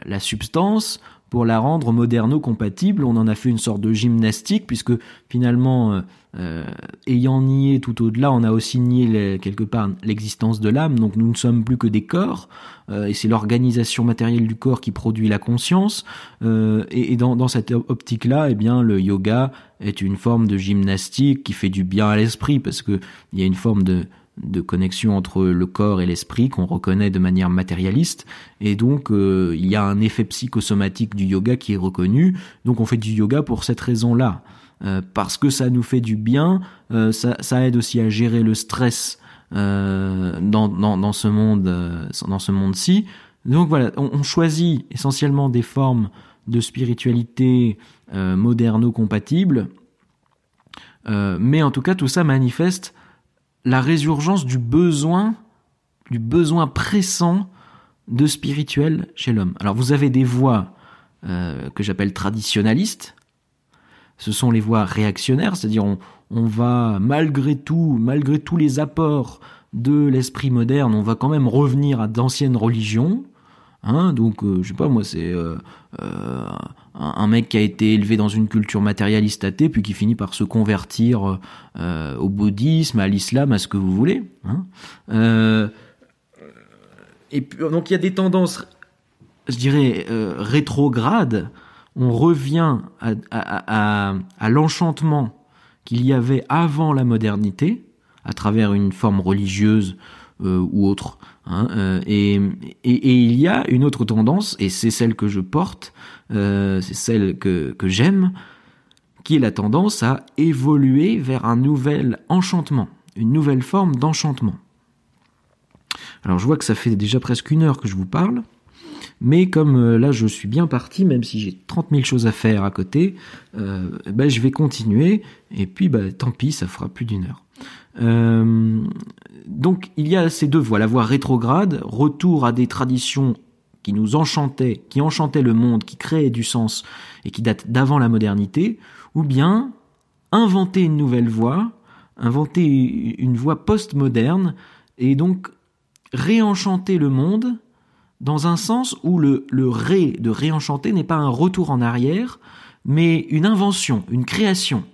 la substance pour la rendre moderno-compatible. On en a fait une sorte de gymnastique, puisque finalement, euh, euh, ayant nié tout au-delà, on a aussi nié quelque part l'existence de l'âme, donc nous ne sommes plus que des corps, et c'est l'organisation matérielle du corps qui produit la conscience, et, dans, cette optique-là, eh bien, le yoga est une forme de gymnastique qui fait du bien à l'esprit, parce que il y a une forme de de connexion entre le corps et l'esprit qu'on reconnaît de manière matérialiste. Et donc euh, il y a un effet psychosomatique du yoga qui est reconnu. Donc on fait du yoga pour cette raison-là. Euh, parce que ça nous fait du bien euh, ça, aide aussi à gérer le stress dans, dans, dans, ce monde dans ce monde-ci. Donc voilà on, on, choisit essentiellement des formes de spiritualité moderno-compatibles. Mais en tout cas tout ça manifeste la résurgence du besoin, du besoin pressant de spirituel chez l'homme. Alors vous avez des voix euh, que j'appelle traditionnalistes, ce sont les voix réactionnaires, c'est-à-dire on, on, va malgré tout, malgré tous les apports de l'esprit moderne, on va quand même revenir à d'anciennes religions, Hein, donc, euh, je sais pas, moi, c'est euh, euh, un, mec qui a été élevé dans une culture matérialiste athée, puis qui finit par se convertir au bouddhisme, à l'islam, à ce que vous voulez. Hein. et donc, il y a des tendances, je dirais, rétrogrades. On revient à, à l'enchantement qu'il y avait avant la modernité, à travers une forme religieuse ou autre, Hein, euh, et, il y a une autre tendance, et c'est celle que je porte, euh, c'est celle que, j'aime, qui est la tendance à évoluer vers un nouvel enchantement, une nouvelle forme d'enchantement. Alors je vois que ça fait déjà presque une heure que je vous parle, mais comme euh, là je suis bien parti, même si j'ai 30 000 choses à faire à côté, ben, je vais continuer, et puis bah, tant pis, ça fera plus d'une heure. Euh, donc il y a ces deux voies, la voie rétrograde, retour à des traditions qui nous enchantaient, qui enchantaient le monde, qui créaient du sens et qui datent d'avant la modernité, ou bien inventer une nouvelle voie, inventer une voie post-moderne et donc réenchanter le monde dans un sens où le, le ré de réenchanter n'est pas un retour en arrière, mais une invention, une création,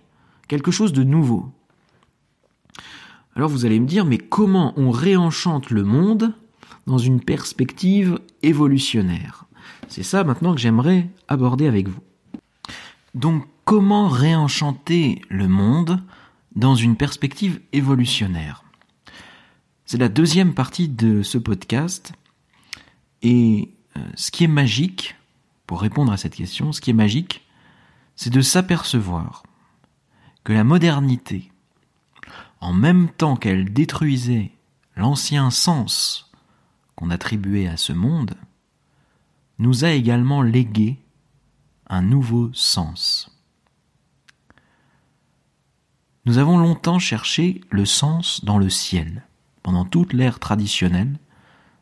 quelque chose de nouveau. Alors vous allez me dire, mais comment on réenchante le monde dans une perspective évolutionnaire? C'est ça maintenant que j'aimerais aborder avec vous. Donc comment réenchanter le monde dans une perspective évolutionnaire? C'est la deuxième partie de ce podcast. Et euh, ce qui est magique, pour répondre à cette question, ce qui est magique, c'est de s'apercevoir que la modernité, en même temps qu'elle détruisait l'ancien sens qu'on attribuait à ce monde, nous a également légué un nouveau sens. Nous avons longtemps cherché le sens dans le ciel. Pendant toute l'ère traditionnelle,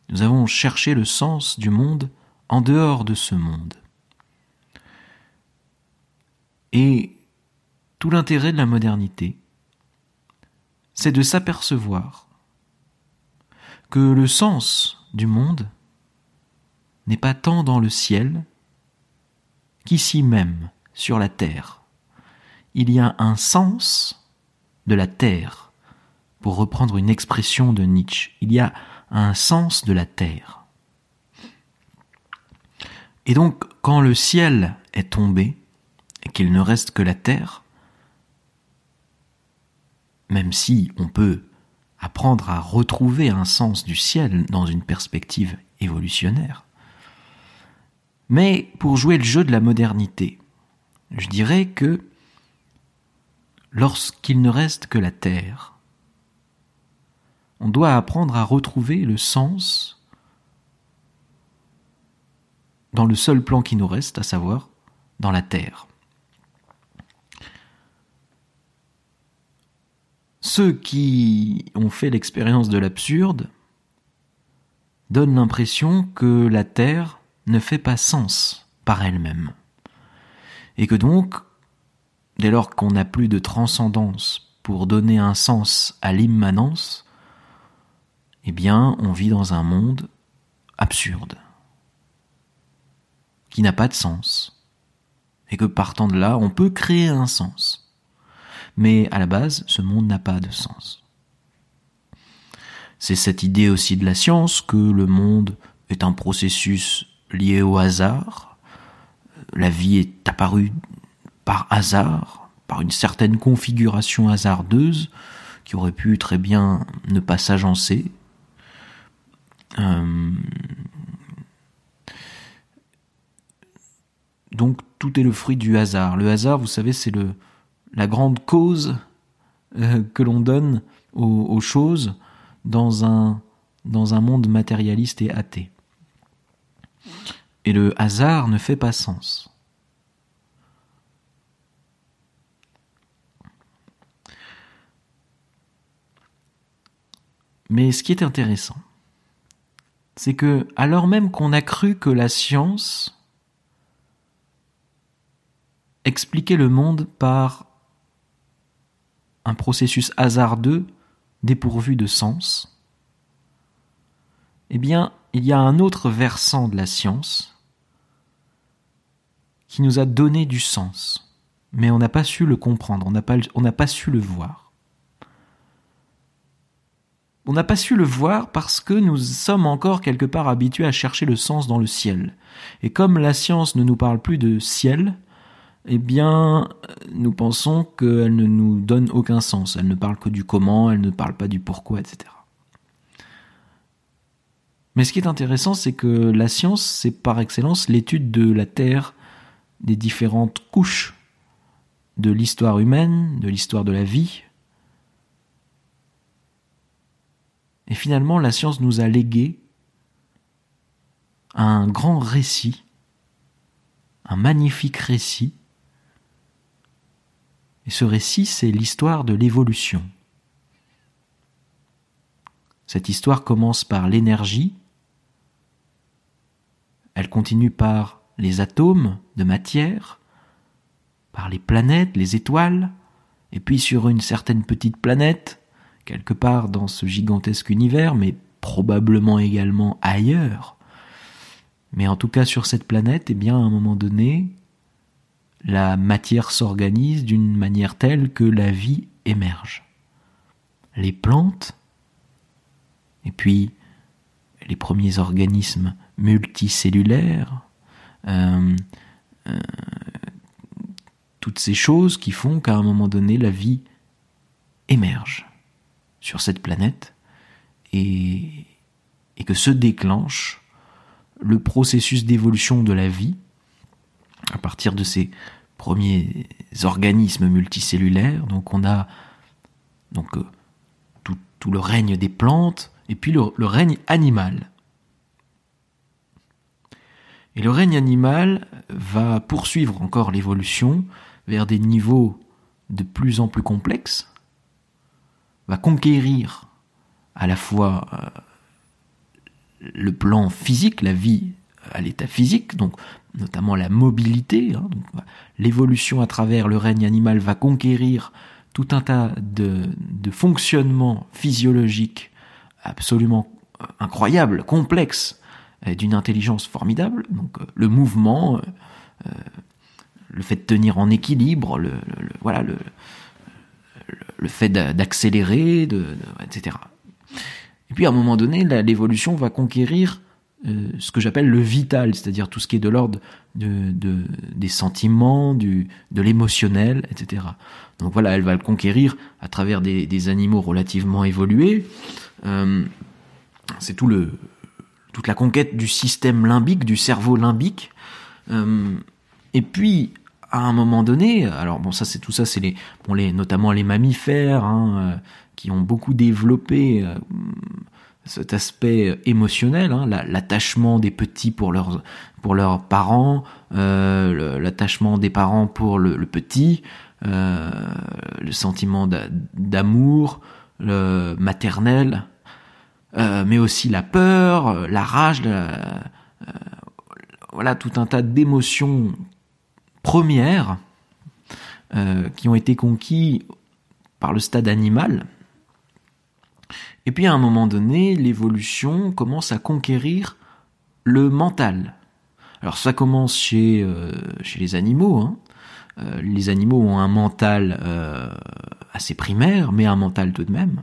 nous avons cherché le sens du monde en dehors de ce monde. Et tout l'intérêt de la modernité, c'est de s'apercevoir que le sens du monde n'est pas tant dans le ciel qu'ici même, sur la terre. Il y a un sens de la terre, pour reprendre une expression de Nietzsche. Il y a un sens de la terre. Et donc, quand le ciel
est tombé et qu'il ne reste que la Terre, même si on peut apprendre à retrouver un sens du ciel dans une perspective évolutionnaire. Mais pour jouer le jeu de la modernité, je dirais que lorsqu'il ne reste que la terre, on doit apprendre à retrouver le sens dans le seul plan qui nous reste, à savoir dans la terre. Ceux qui ont fait l'expérience de l'absurde donnent l'impression que la Terre ne fait pas sens par elle-même. Et que donc, dès lors qu'on n'a plus de transcendance pour donner un sens à l'immanence, eh bien, on vit dans un monde absurde, qui n'a pas de sens, et que partant de là, on peut créer un sens. Mais à la base, ce monde n'a pas de sens. C'est cette idée aussi de la science que le monde est un processus lié au hasard. La vie est apparue par hasard, par une certaine configuration hasardeuse qui aurait pu très bien ne pas s'agencer. Euh, donc tout est le fruit du hasard. Le hasard, vous savez, c'est le, la grande cause euh, que l'on donne aux, choses dans un, dans un monde matérialiste et athée. Et le hasard ne fait pas sens. Mais ce qui est intéressant, c'est que, alors même qu'on a cru que la science expliquait le monde par un processus hasardeux dépourvu de sens, eh bien, il y a un autre versant de la science qui nous a donné du sens, mais on n'a pas su le comprendre, on n'a pas, pas su le voir. On n'a pas su le voir parce que nous sommes encore quelque part habitués à chercher le sens dans le ciel. Et comme la science ne nous parle plus de ciel, eh bien, nous pensons qu'elle ne nous donne aucun sens. Elle ne parle que du comment, elle ne parle pas du pourquoi, etc. Mais ce qui est intéressant, c'est que la science, c'est par excellence l'étude de la Terre, des différentes couches de l'histoire humaine, de l'histoire de la vie. Et finalement, la science nous a légué un grand récit, un magnifique récit, et ce récit, c'est l'histoire de l'évolution. Cette histoire commence par l'énergie, elle continue par les atomes de matière, par les planètes, les étoiles, et puis sur une certaine petite planète, quelque part dans ce gigantesque univers, mais probablement également ailleurs. Mais en tout cas sur cette planète, eh bien à un moment donné, la matière s'organise d'une manière telle que la vie émerge. Les plantes, et puis les premiers organismes multicellulaires, euh, euh, toutes ces choses qui font qu'à un moment donné la vie émerge sur cette planète et, et que se déclenche le processus d'évolution de la vie à partir de ces premiers organismes multicellulaires. Donc on a donc euh, tout, le règne des plantes et puis le, le règne animal. Et le règne animal va poursuivre encore l'évolution vers des niveaux de plus en plus complexes, va conquérir à la fois euh, le plan physique, la vie à l'état physique, donc notamment la mobilité. Hein, l'évolution à travers le règne animal va conquérir tout un tas de, de fonctionnements physiologiques absolument euh, incroyables, complexes, d'une intelligence formidable. Donc euh, le mouvement, euh, le fait de tenir en équilibre, le, voilà le, le fait d'accélérer, de, etc. Et puis à un moment donné, l'évolution va conquérir
euh, ce que j'appelle le vital, c'est-à-dire tout ce qui est de l'ordre de, des sentiments, du, de l'émotionnel, etc. Donc voilà, elle va le conquérir à travers des, animaux relativement évolués. Euh, c'est tout le, toute la conquête du système limbique, du cerveau limbique. Euh, et puis, à un moment donné, alors bon, ça c'est tout ça, c'est les, bon, les, notamment les mammifères hein, qui ont beaucoup développé cet aspect émotionnel, hein, l'attachement des petits pour leurs parents, euh, l'attachement des parents pour le, petit, euh, le sentiment d'amour maternel, euh, mais aussi la peur, la rage, voilà tout un tas d'émotions premières qui ont été conquis par le stade animal et puis à un moment donné, l'évolution commence à conquérir le mental. Alors ça commence chez, euh, chez les animaux. Hein. Euh, les animaux ont un mental euh, assez primaire, mais un mental tout de même.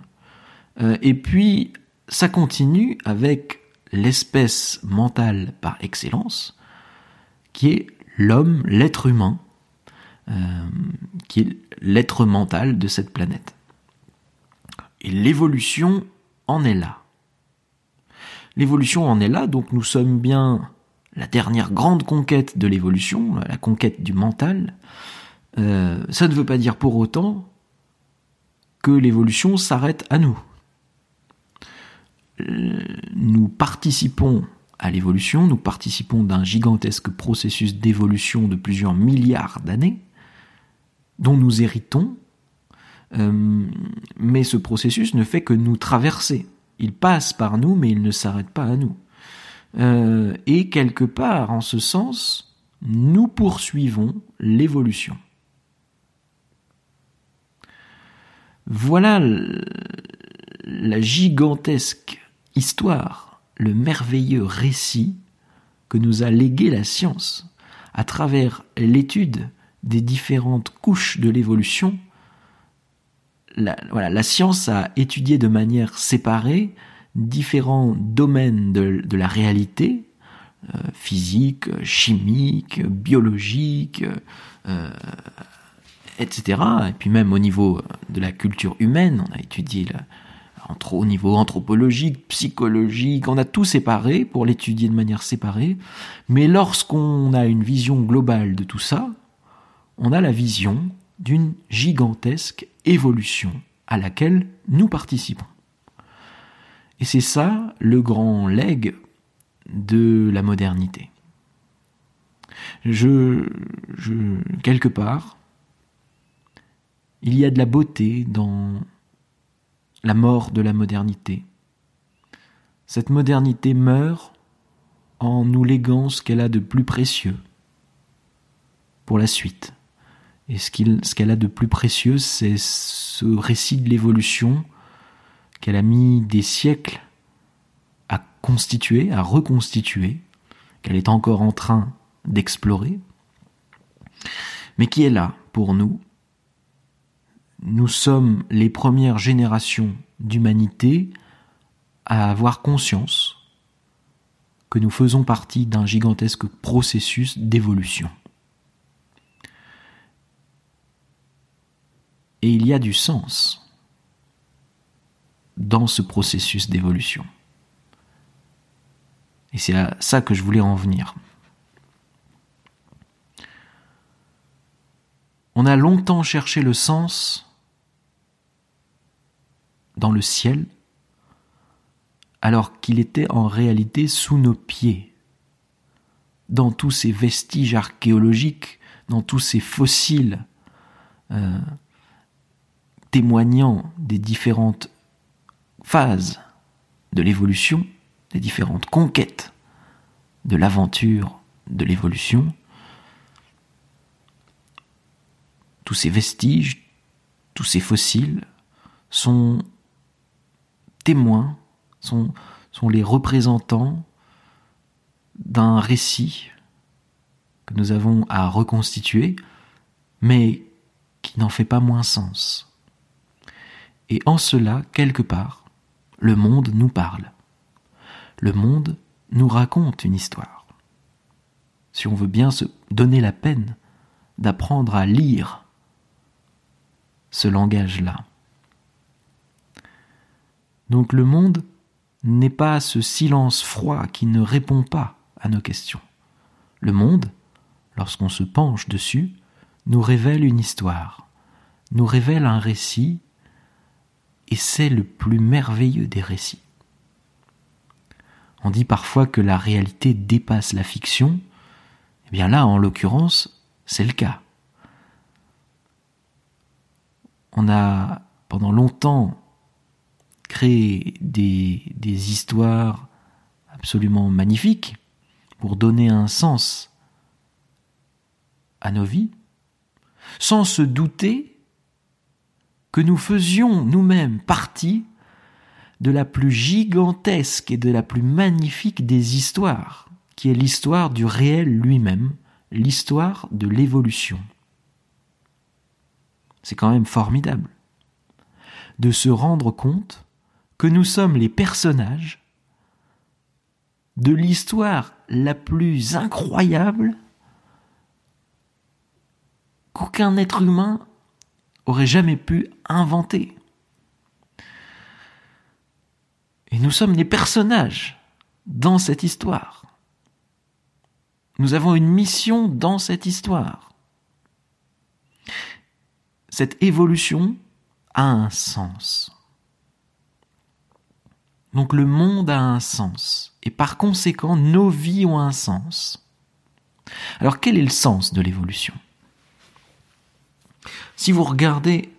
et puis ça continue avec l'espèce mentale par excellence, qui est l'homme, l'être humain, qui est l'être mental de cette planète. Et l'évolution en est là. L'évolution en est là, donc nous sommes bien la dernière grande conquête de l'évolution, la conquête du mental. Euh, ça ne veut pas dire pour autant que l'évolution s'arrête à nous. Euh, nous participons à l'évolution, nous participons d'un gigantesque processus d'évolution de plusieurs milliards d'années, dont nous héritons euh, mais ce processus ne fait que nous traverser. Il passe par nous, mais il ne s'arrête pas à nous. Euh, et quelque part, en ce sens, nous poursuivons l'évolution. Voilà la gigantesque histoire, le merveilleux récit que nous a légué la science à travers l'étude des différentes couches de l'évolution la, voilà, la science a étudié de manière séparée différents domaines de, la réalité, euh, physique, chimique, biologique, euh, etc. Et puis même au niveau de la culture humaine, on a étudié entre, au niveau anthropologique, psychologique, on a tout séparé pour l'étudier de manière séparée. Mais lorsqu'on a une vision globale de tout ça, on a la vision d'une gigantesque évolution à laquelle nous participons. Et c'est ça le grand legs de la modernité. Je, je, quelque part, il y a de la beauté dans la mort de la modernité. Cette modernité meurt en nous léguant ce qu'elle a de plus précieux pour la suite. Et ce qu'elle a de plus précieux, c'est ce récit de l'évolution qu'elle a mis des siècles à constituer, à reconstituer, qu'elle est encore en train d'explorer, mais qui est là pour nous. Nous sommes les premières générations d'humanité à avoir conscience que nous faisons partie d'un gigantesque processus d'évolution. Et il y a du sens dans ce processus d'évolution. Et c'est à ça que je voulais en venir. On a longtemps cherché le sens dans le ciel, alors qu'il était en réalité sous nos pieds, dans tous ces vestiges archéologiques, dans tous ces fossiles euh, témoignant des différentes phases de l'évolution, des différentes conquêtes de l'aventure de l'évolution, tous ces vestiges, tous ces fossiles sont témoins, sont, les représentants d'un récit que nous avons à reconstituer, mais qui n'en fait pas moins sens. Et en cela, quelque part, le monde nous parle. Le monde nous raconte une histoire. Si on veut bien se donner la peine d'apprendre à lire ce langage-là. Donc le monde n'est pas ce silence froid qui ne répond pas à nos questions. Le monde, lorsqu'on se penche dessus, nous révèle une histoire, nous révèle un récit, et c'est le plus merveilleux des récits. On dit parfois que la réalité dépasse la fiction, eh bien là, en l'occurrence, c'est le cas. On a pendant longtemps créé des, des histoires absolument magnifiques pour donner un sens à nos vies, sans se douter que nous faisions nous-mêmes partie de la plus gigantesque et de la plus magnifique des histoires, qui est l'histoire du réel lui-même, l'histoire de l'évolution. C'est quand même formidable de se rendre compte que nous sommes les personnages de l'histoire la plus incroyable qu'aucun être humain aurait jamais pu inventer. Et nous sommes des personnages dans cette histoire. Nous avons une mission dans cette histoire. Cette évolution a un sens. Donc le monde a un sens. Et par conséquent, nos vies ont un sens. Alors quel est le sens de l'évolution? Si vous regardez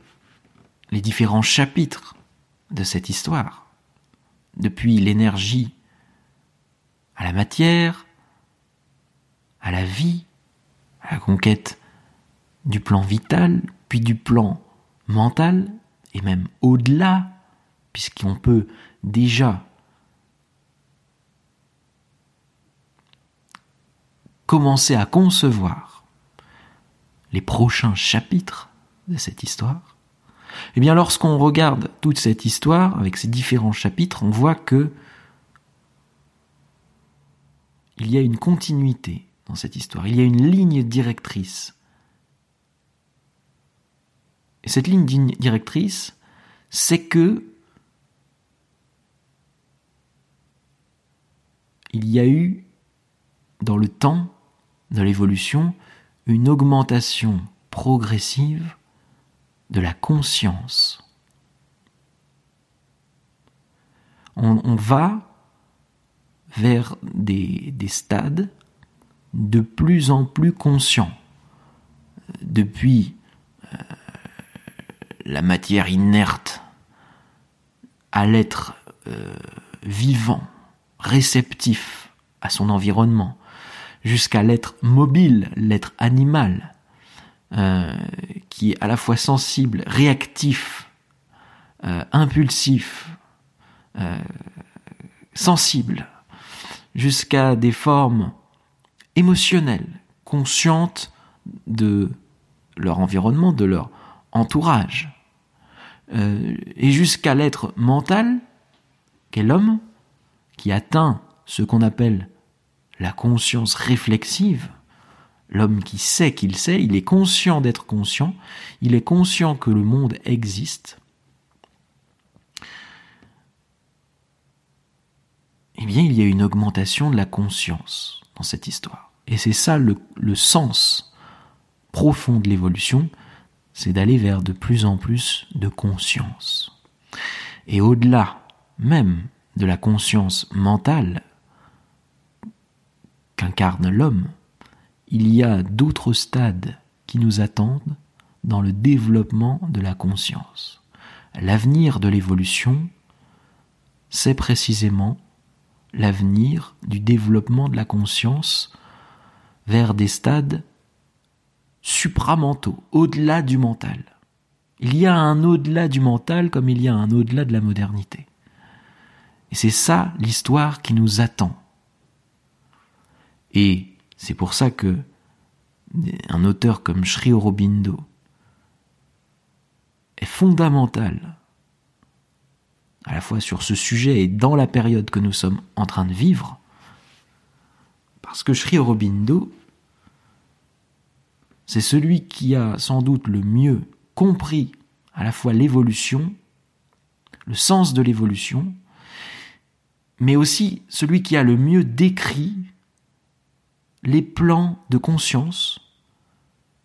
les différents chapitres de cette histoire, depuis l'énergie à la matière, à la vie, à la conquête du plan vital, puis du plan mental, et même au-delà, puisqu'on peut déjà commencer à concevoir les prochains chapitres de cette histoire, eh bien lorsqu'on regarde toute cette histoire avec ces différents chapitres, on voit que il y a une continuité dans cette histoire. Il y a une ligne directrice. Et cette ligne directrice, c'est que il y a eu, dans le temps de l'évolution, une augmentation progressive de la conscience. On, va vers des, des stades de plus en plus conscient depuis euh, la matière inerte à l'être euh, vivant, réceptif à son environnement, jusqu'à l'être mobile, l'être animal, euh, qui est à la fois sensible, réactif, impulsif, sensible, jusqu'à des formes émotionnelles, conscientes de leur environnement, de leur entourage, euh, et jusqu'à l'être mental, qu'est l'homme, qui atteint ce qu'on appelle la conscience réflexive, l'homme qui sait qu'il sait, il est conscient d'être conscient, il est conscient que le monde existe, eh bien il y a une augmentation de la conscience dans cette histoire. Et c'est ça le, sens profond de l'évolution, c'est d'aller vers de plus en plus de conscience. Et au-delà même de la conscience mentale qu'incarne l'homme, il y a d'autres stades qui nous attendent dans le développement de la conscience. L'avenir de l'évolution, c'est précisément l'avenir du développement de la conscience vers des stades supramentaux, au-delà du mental. Il y a un au-delà du mental comme il y a un au-delà de la modernité. Et c'est ça l'histoire qui nous attend. Et c'est pour ça que un auteur comme Sri Aurobindo est fondamental à la fois sur ce sujet et dans la période que nous sommes en train de vivre, Parce que Sri Aurobindo, c'est celui qui a sans doute le mieux compris à la fois l'évolution, le sens de l'évolution, mais aussi celui qui a le mieux décrit les plans de conscience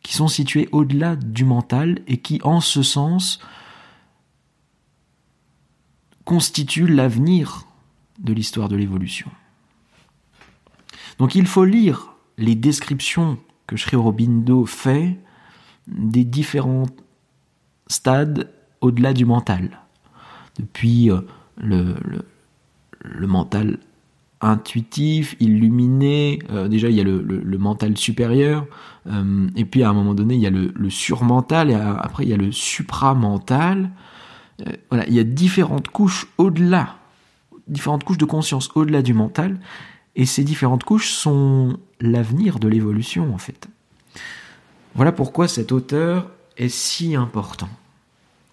qui sont situés au-delà du mental et qui, en ce sens, constituent l'avenir de l'histoire de l'évolution. Donc il faut lire les descriptions que Sri Aurobindo fait des différents stades au-delà du mental. Depuis euh, le, le, mental intuitif, illuminé, euh, déjà il y a le, mental supérieur, euh, et puis à un moment donné il y a le, surmental, et après il y a le supramental. voilà, il y a différentes couches au-delà, différentes couches de conscience au-delà du mental, et ces différentes couches sont l'avenir de l'évolution en fait. Voilà pourquoi cet auteur est si important.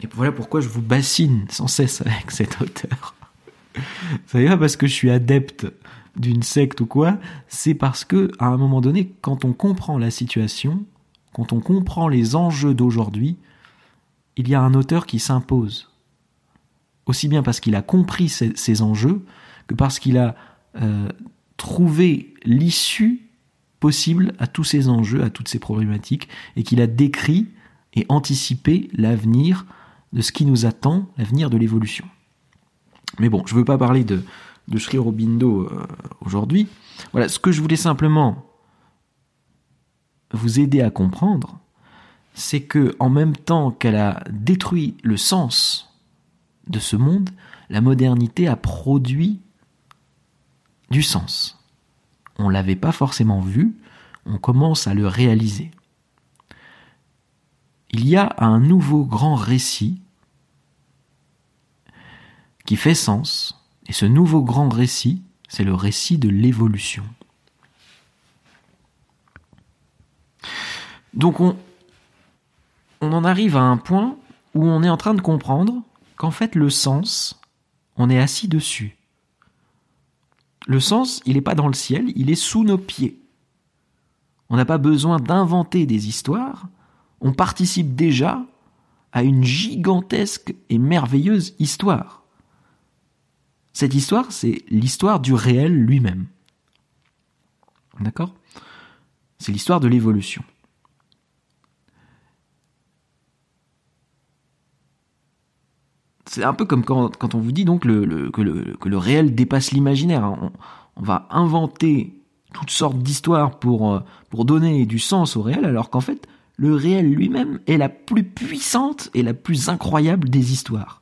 Et voilà pourquoi je vous bassine sans cesse avec cet auteur. Ça pas parce que je suis adepte d'une secte ou quoi, c'est parce que, à un moment donné, quand on comprend la situation, quand on comprend les enjeux d'aujourd'hui, il y a un auteur qui s'impose. Aussi bien parce qu'il a compris ces, enjeux que parce qu'il a euh, trouvé l'issue possible à tous ces enjeux, à toutes ces problématiques, et qu'il a décrit et anticipé l'avenir de ce qui nous attend, l'avenir de l'évolution. Mais bon, je ne veux pas parler de, de Sri Aurobindo euh, aujourd'hui. Voilà, ce que je voulais simplement vous aider à comprendre, c'est que en même temps qu'elle a détruit le sens de ce monde, la modernité a produit du sens. On l'avait pas forcément vu, on commence à le réaliser. Il y a un nouveau grand récit qui fait sens, et ce nouveau grand récit, c'est le récit de l'évolution. Donc on, on en arrive à un point où on est en train de comprendre qu'en fait le sens, on est assis dessus. Le sens, il n'est pas dans le ciel, il est sous nos pieds. On n'a pas besoin d'inventer des histoires, on participe déjà à une gigantesque et merveilleuse histoire. Cette histoire, c'est l'histoire du réel lui-même. D'accord? C'est l'histoire de l'évolution. c'est un peu comme quand, on vous dit donc que, le, réel dépasse l'imaginaire. Hein. On, va inventer toutes sortes d'histoires euh, pour donner du sens au réel, alors qu'en fait, le réel lui-même est la plus puissante et la plus incroyable des histoires.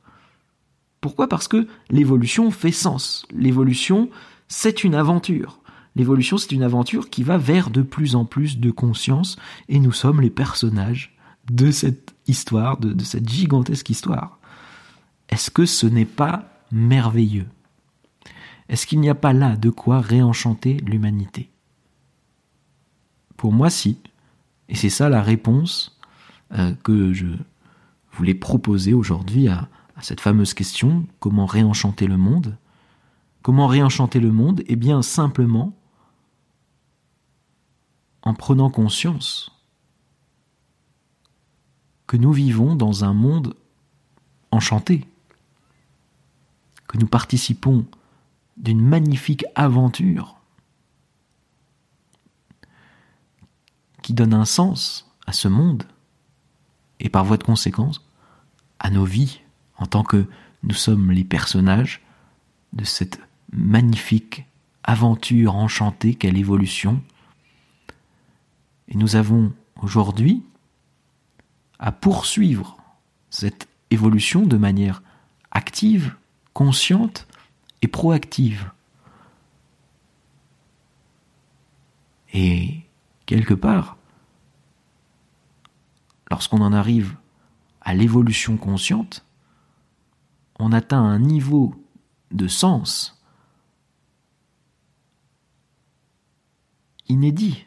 Pourquoi? Parce que l'évolution fait sens. L'évolution, c'est une aventure. L'évolution, c'est une aventure qui va vers de plus en plus de conscience, et nous sommes les personnages de cette histoire, de cette gigantesque histoire. Est-ce que ce n'est pas merveilleux? Est-ce qu'il n'y a pas là de quoi réenchanter l'humanité? Pour moi, si. Et c'est ça la réponse euh, que je voulais proposer aujourd'hui à, à cette fameuse question, comment réenchanter le monde? Comment réenchanter le monde? Eh bien simplement en prenant conscience que nous vivons dans un monde enchanté que nous participons d'une magnifique aventure qui donne un sens à ce monde et par voie de conséquence à nos vies en tant que nous sommes les personnages de cette magnifique aventure enchantée qu'est l'évolution. Et nous avons aujourd'hui à poursuivre cette évolution de manière active, consciente et proactive. Et quelque part, lorsqu'on en arrive à l'évolution consciente, on atteint un niveau de sens inédit,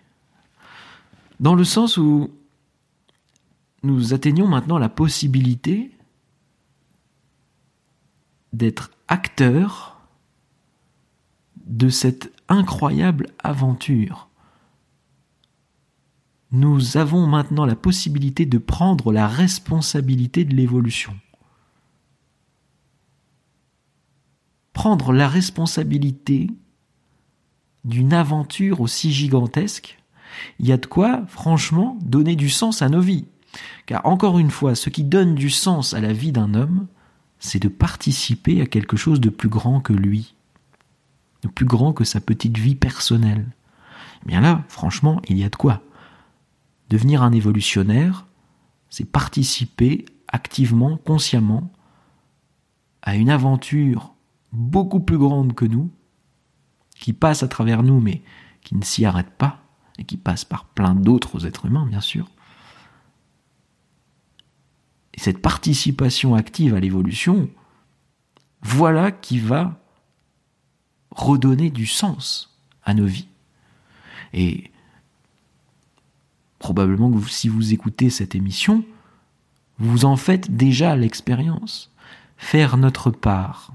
dans le sens où nous atteignons maintenant la possibilité d'être acteur de cette incroyable aventure. Nous avons maintenant la possibilité de prendre la responsabilité de l'évolution. Prendre la responsabilité d'une aventure aussi gigantesque, il y a de quoi, franchement, donner du sens à nos vies. Car encore une fois, ce qui donne du sens à la vie d'un homme, c'est de participer à quelque chose de plus grand que lui, de plus grand que sa petite vie personnelle. Eh bien là, franchement, il y a de quoi. Devenir un évolutionnaire, c'est participer activement, consciemment, à une aventure beaucoup plus grande que nous, qui passe à travers nous, mais qui ne s'y arrête pas, et qui passe par plein d'autres êtres humains, bien sûr. Et cette participation active à l'évolution, voilà qui va redonner du sens à nos vies. Et probablement que si vous écoutez cette émission, vous en faites déjà l'expérience. Faire notre part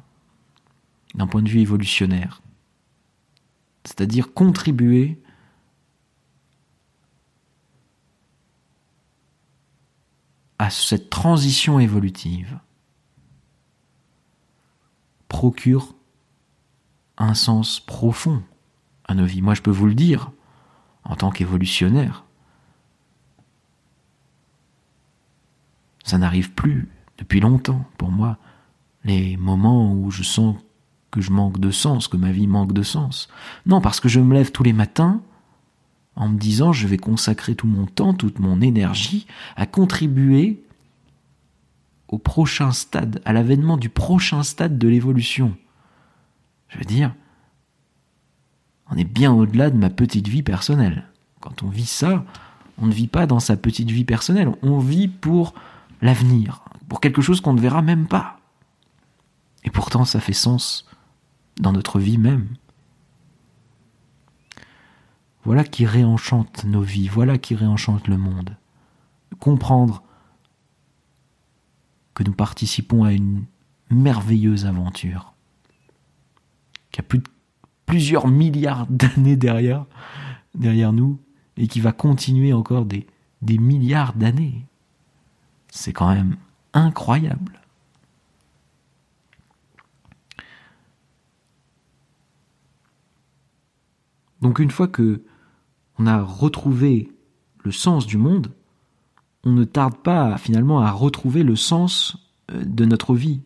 d'un point de vue évolutionnaire, c'est-à-dire contribuer à cette transition évolutive procure un sens profond à nos vies. Moi, je peux vous le dire, en tant qu'évolutionnaire, ça n'arrive plus depuis longtemps pour moi, les moments où je sens que je manque de sens, que ma vie manque de sens. Non, parce que je me lève tous les matins en me disant je vais consacrer tout mon temps, toute mon énergie à contribuer au prochain stade, à l'avènement du prochain stade de l'évolution. Je veux dire, on est bien au-delà de ma petite vie personnelle. Quand on vit ça, on ne vit pas dans sa petite vie personnelle, on vit pour l'avenir, pour quelque chose qu'on ne verra même pas. Et pourtant, ça fait sens dans notre vie même. Voilà qui réenchante nos vies, voilà qui réenchante le monde. Comprendre que nous participons à une merveilleuse aventure, qui a plusieurs milliards d'années derrière, nous, et qui va continuer encore des milliards d'années. C'est quand même incroyable. Donc une fois que on a retrouvé le sens du monde, on ne tarde pas finalement à retrouver le sens euh, de notre vie.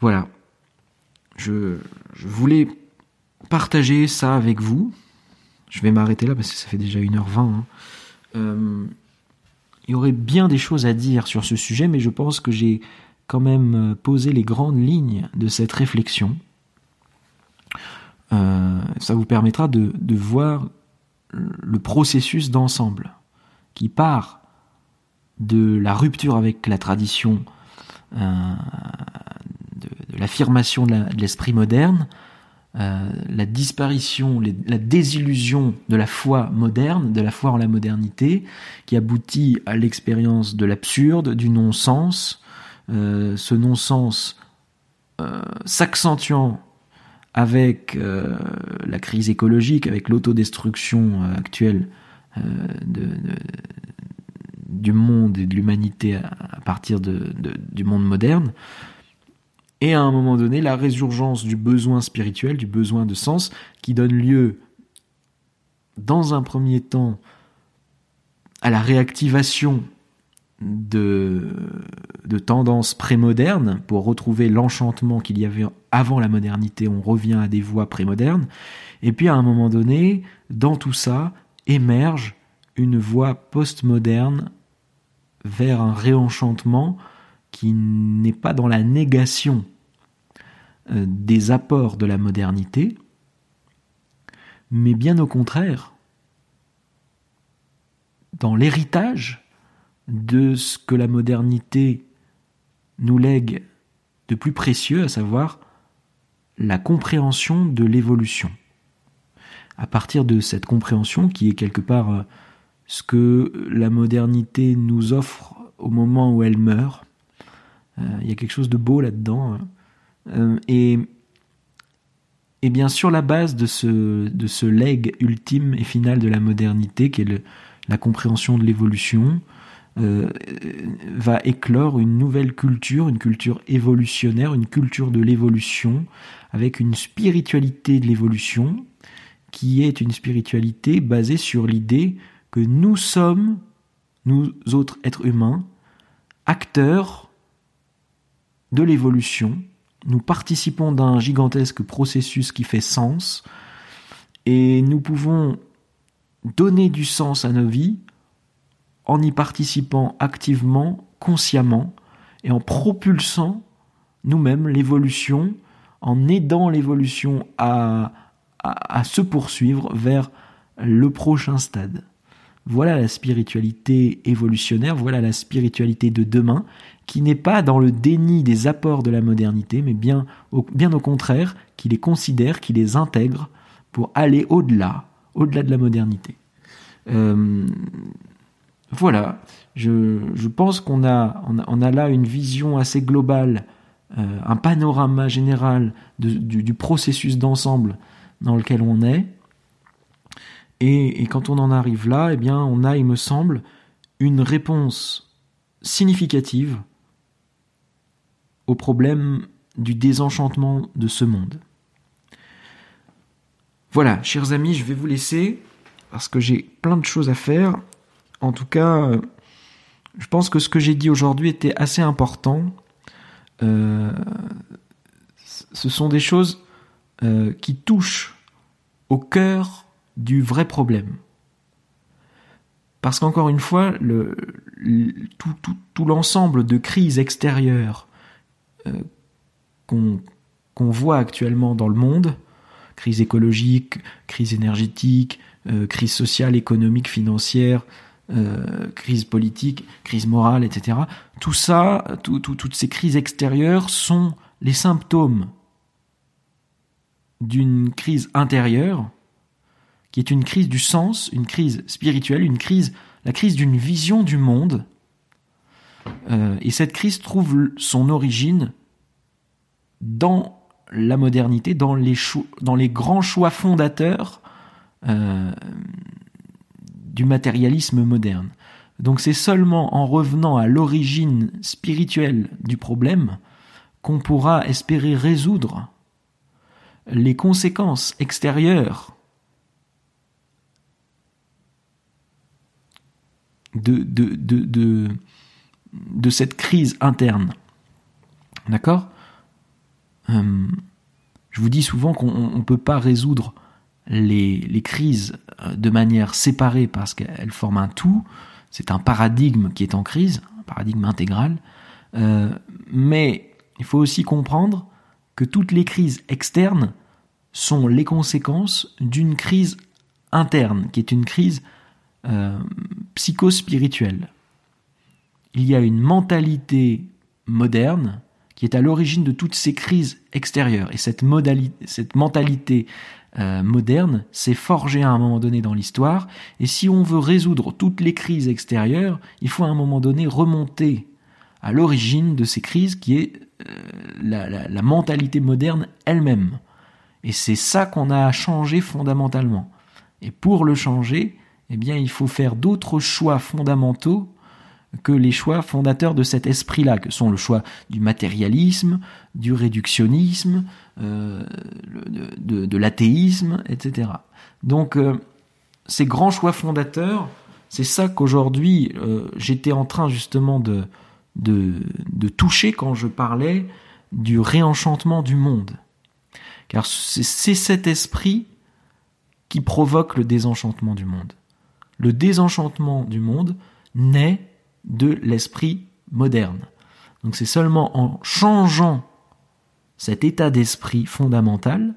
Voilà. Je, voulais partager ça avec vous. Je vais m'arrêter là parce que ça fait déjà 1h20. Hein. Euh, il y aurait bien des choses à dire sur ce sujet, mais je pense que j'ai quand même euh, posé les grandes lignes de cette réflexion. Euh, ça vous permettra de, voir le processus d'ensemble qui part de la rupture avec la tradition de, l'affirmation de l'esprit moderne, euh, la disparition, la désillusion de la foi moderne, de la foi en la modernité, qui aboutit à l'expérience de l'absurde, du non-sens, euh, ce non-sens euh, s'accentuant avec la crise écologique, avec l'autodestruction actuelle du monde et de l'humanité à, partir du monde moderne, et à un moment donné la résurgence du besoin spirituel, du besoin de sens, qui donne lieu, dans un premier temps, à la réactivation de, de tendances prémodernes pour retrouver l'enchantement qu'il y avait avant la modernité, on revient à des voies prémodernes, et puis à un moment donné, dans tout ça, émerge une voie postmoderne vers un réenchantement qui n'est pas dans la négation euh, des apports de la modernité, mais bien au contraire, dans l'héritage de ce que la modernité nous lègue de plus précieux, à savoir la compréhension de l'évolution. À partir de cette compréhension qui est quelque part euh, ce que la modernité nous offre au moment où elle meurt. Euh, il y a quelque chose de beau là-dedans. Hein. Euh, et, et bien sur la base de ce, de ce legs ultime et final de la modernité, qui est la compréhension de l'évolution, euh, va éclore une nouvelle culture, une culture évolutionnaire, une culture de l'évolution, avec une spiritualité de l'évolution, qui est une spiritualité basée sur l'idée que nous sommes, nous autres êtres humains, acteurs de l'évolution, nous participons d'un gigantesque processus qui fait sens, et nous pouvons donner du sens à nos vies en y participant activement, consciemment, et en propulsant nous-mêmes l'évolution, en aidant l'évolution à, se poursuivre vers le prochain stade. Voilà la spiritualité évolutionnaire, voilà la spiritualité de demain, qui n'est pas dans le déni des apports de la modernité, mais bien au, contraire, qui les considère, qui les intègre pour aller au-delà, au-delà de la modernité. Euh, voilà, je, pense qu'on a, on a, là une vision assez globale, euh, un panorama général du, processus d'ensemble dans lequel on est. Et, quand on en arrive là, eh bien, on a, il me semble, une réponse significative au problème du désenchantement de ce monde. Voilà, chers amis, je vais vous laisser parce que j'ai plein de choses à faire. En tout cas, euh, je pense que ce que j'ai dit aujourd'hui était assez important. Euh, ce sont des choses euh, qui touchent au cœur du vrai problème. Parce qu'encore une fois, tout, l'ensemble de crises extérieures qu'on voit actuellement dans le monde, crise écologique, crise énergétique, crise sociale, économique, financière, euh, crise politique, crise morale, etc. Tout ça, toutes ces crises extérieures sont les symptômes d'une crise intérieure, qui est une crise du sens, une crise spirituelle, une crise, la crise d'une vision du monde. Euh, et cette crise trouve son origine dans la modernité, dans les, grands choix fondateurs euh, du matérialisme moderne. Donc c'est seulement en revenant à l'origine spirituelle du problème qu'on pourra espérer résoudre les conséquences extérieures de, cette crise interne. D'accord? Euh, Je vous dis souvent qu'on ne peut pas résoudre les, crises euh, de manière séparée parce qu'elles forment un tout. C'est un paradigme qui est en crise, un paradigme intégral. Euh, mais il faut aussi comprendre que toutes les crises externes sont les conséquences d'une crise interne, qui est une crise psychospirituelle. Il y a une mentalité moderne qui est à l'origine de toutes ces crises extérieures. Et cette, mentalité euh, moderne s'est forgée à un moment donné dans l'histoire. Et si on veut résoudre toutes les crises extérieures, il faut à un moment donné remonter à l'origine de ces crises qui est euh, la, mentalité moderne elle-même. Et c'est ça qu'on a à changer fondamentalement. Et pour le changer, eh bien, il faut faire d'autres choix fondamentaux que les choix fondateurs de cet esprit-là, que sont le choix du matérialisme, du réductionnisme, euh, de, l'athéisme, etc. Donc euh, ces grands choix fondateurs, c'est ça qu'aujourd'hui euh, j'étais en train justement de, de, toucher quand je parlais du réenchantement du monde. Car c'est cet esprit qui provoque le désenchantement du monde. Le désenchantement du monde naît de l'esprit moderne. Donc c'est seulement en changeant cet état d'esprit fondamental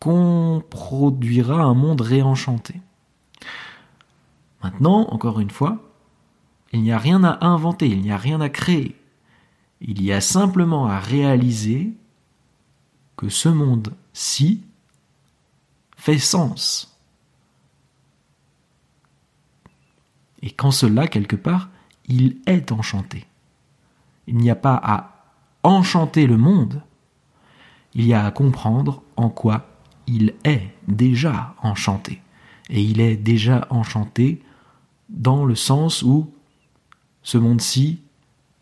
qu'on produira un monde réenchanté. Maintenant, encore une fois, il n'y a rien à inventer, il n'y a rien à créer. Il y a simplement à réaliser que ce monde-ci fait sens. Et qu'en cela, quelque part, il est enchanté. Il n'y a pas à enchanter le monde, il y a à comprendre en quoi il est déjà enchanté. Et il est déjà enchanté dans le sens où ce monde-ci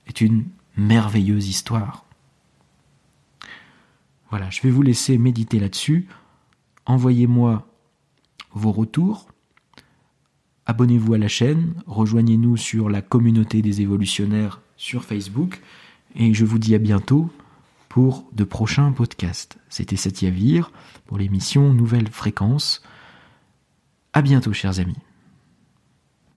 est une merveilleuse histoire. Voilà, je vais vous laisser méditer là-dessus. Envoyez-moi vos retours. Abonnez-vous à la chaîne, rejoignez-nous sur la communauté des évolutionnaires sur Facebook et je vous dis à bientôt pour de prochains podcasts. C'était Satyavir pour l'émission Nouvelle Fréquence. À bientôt chers amis.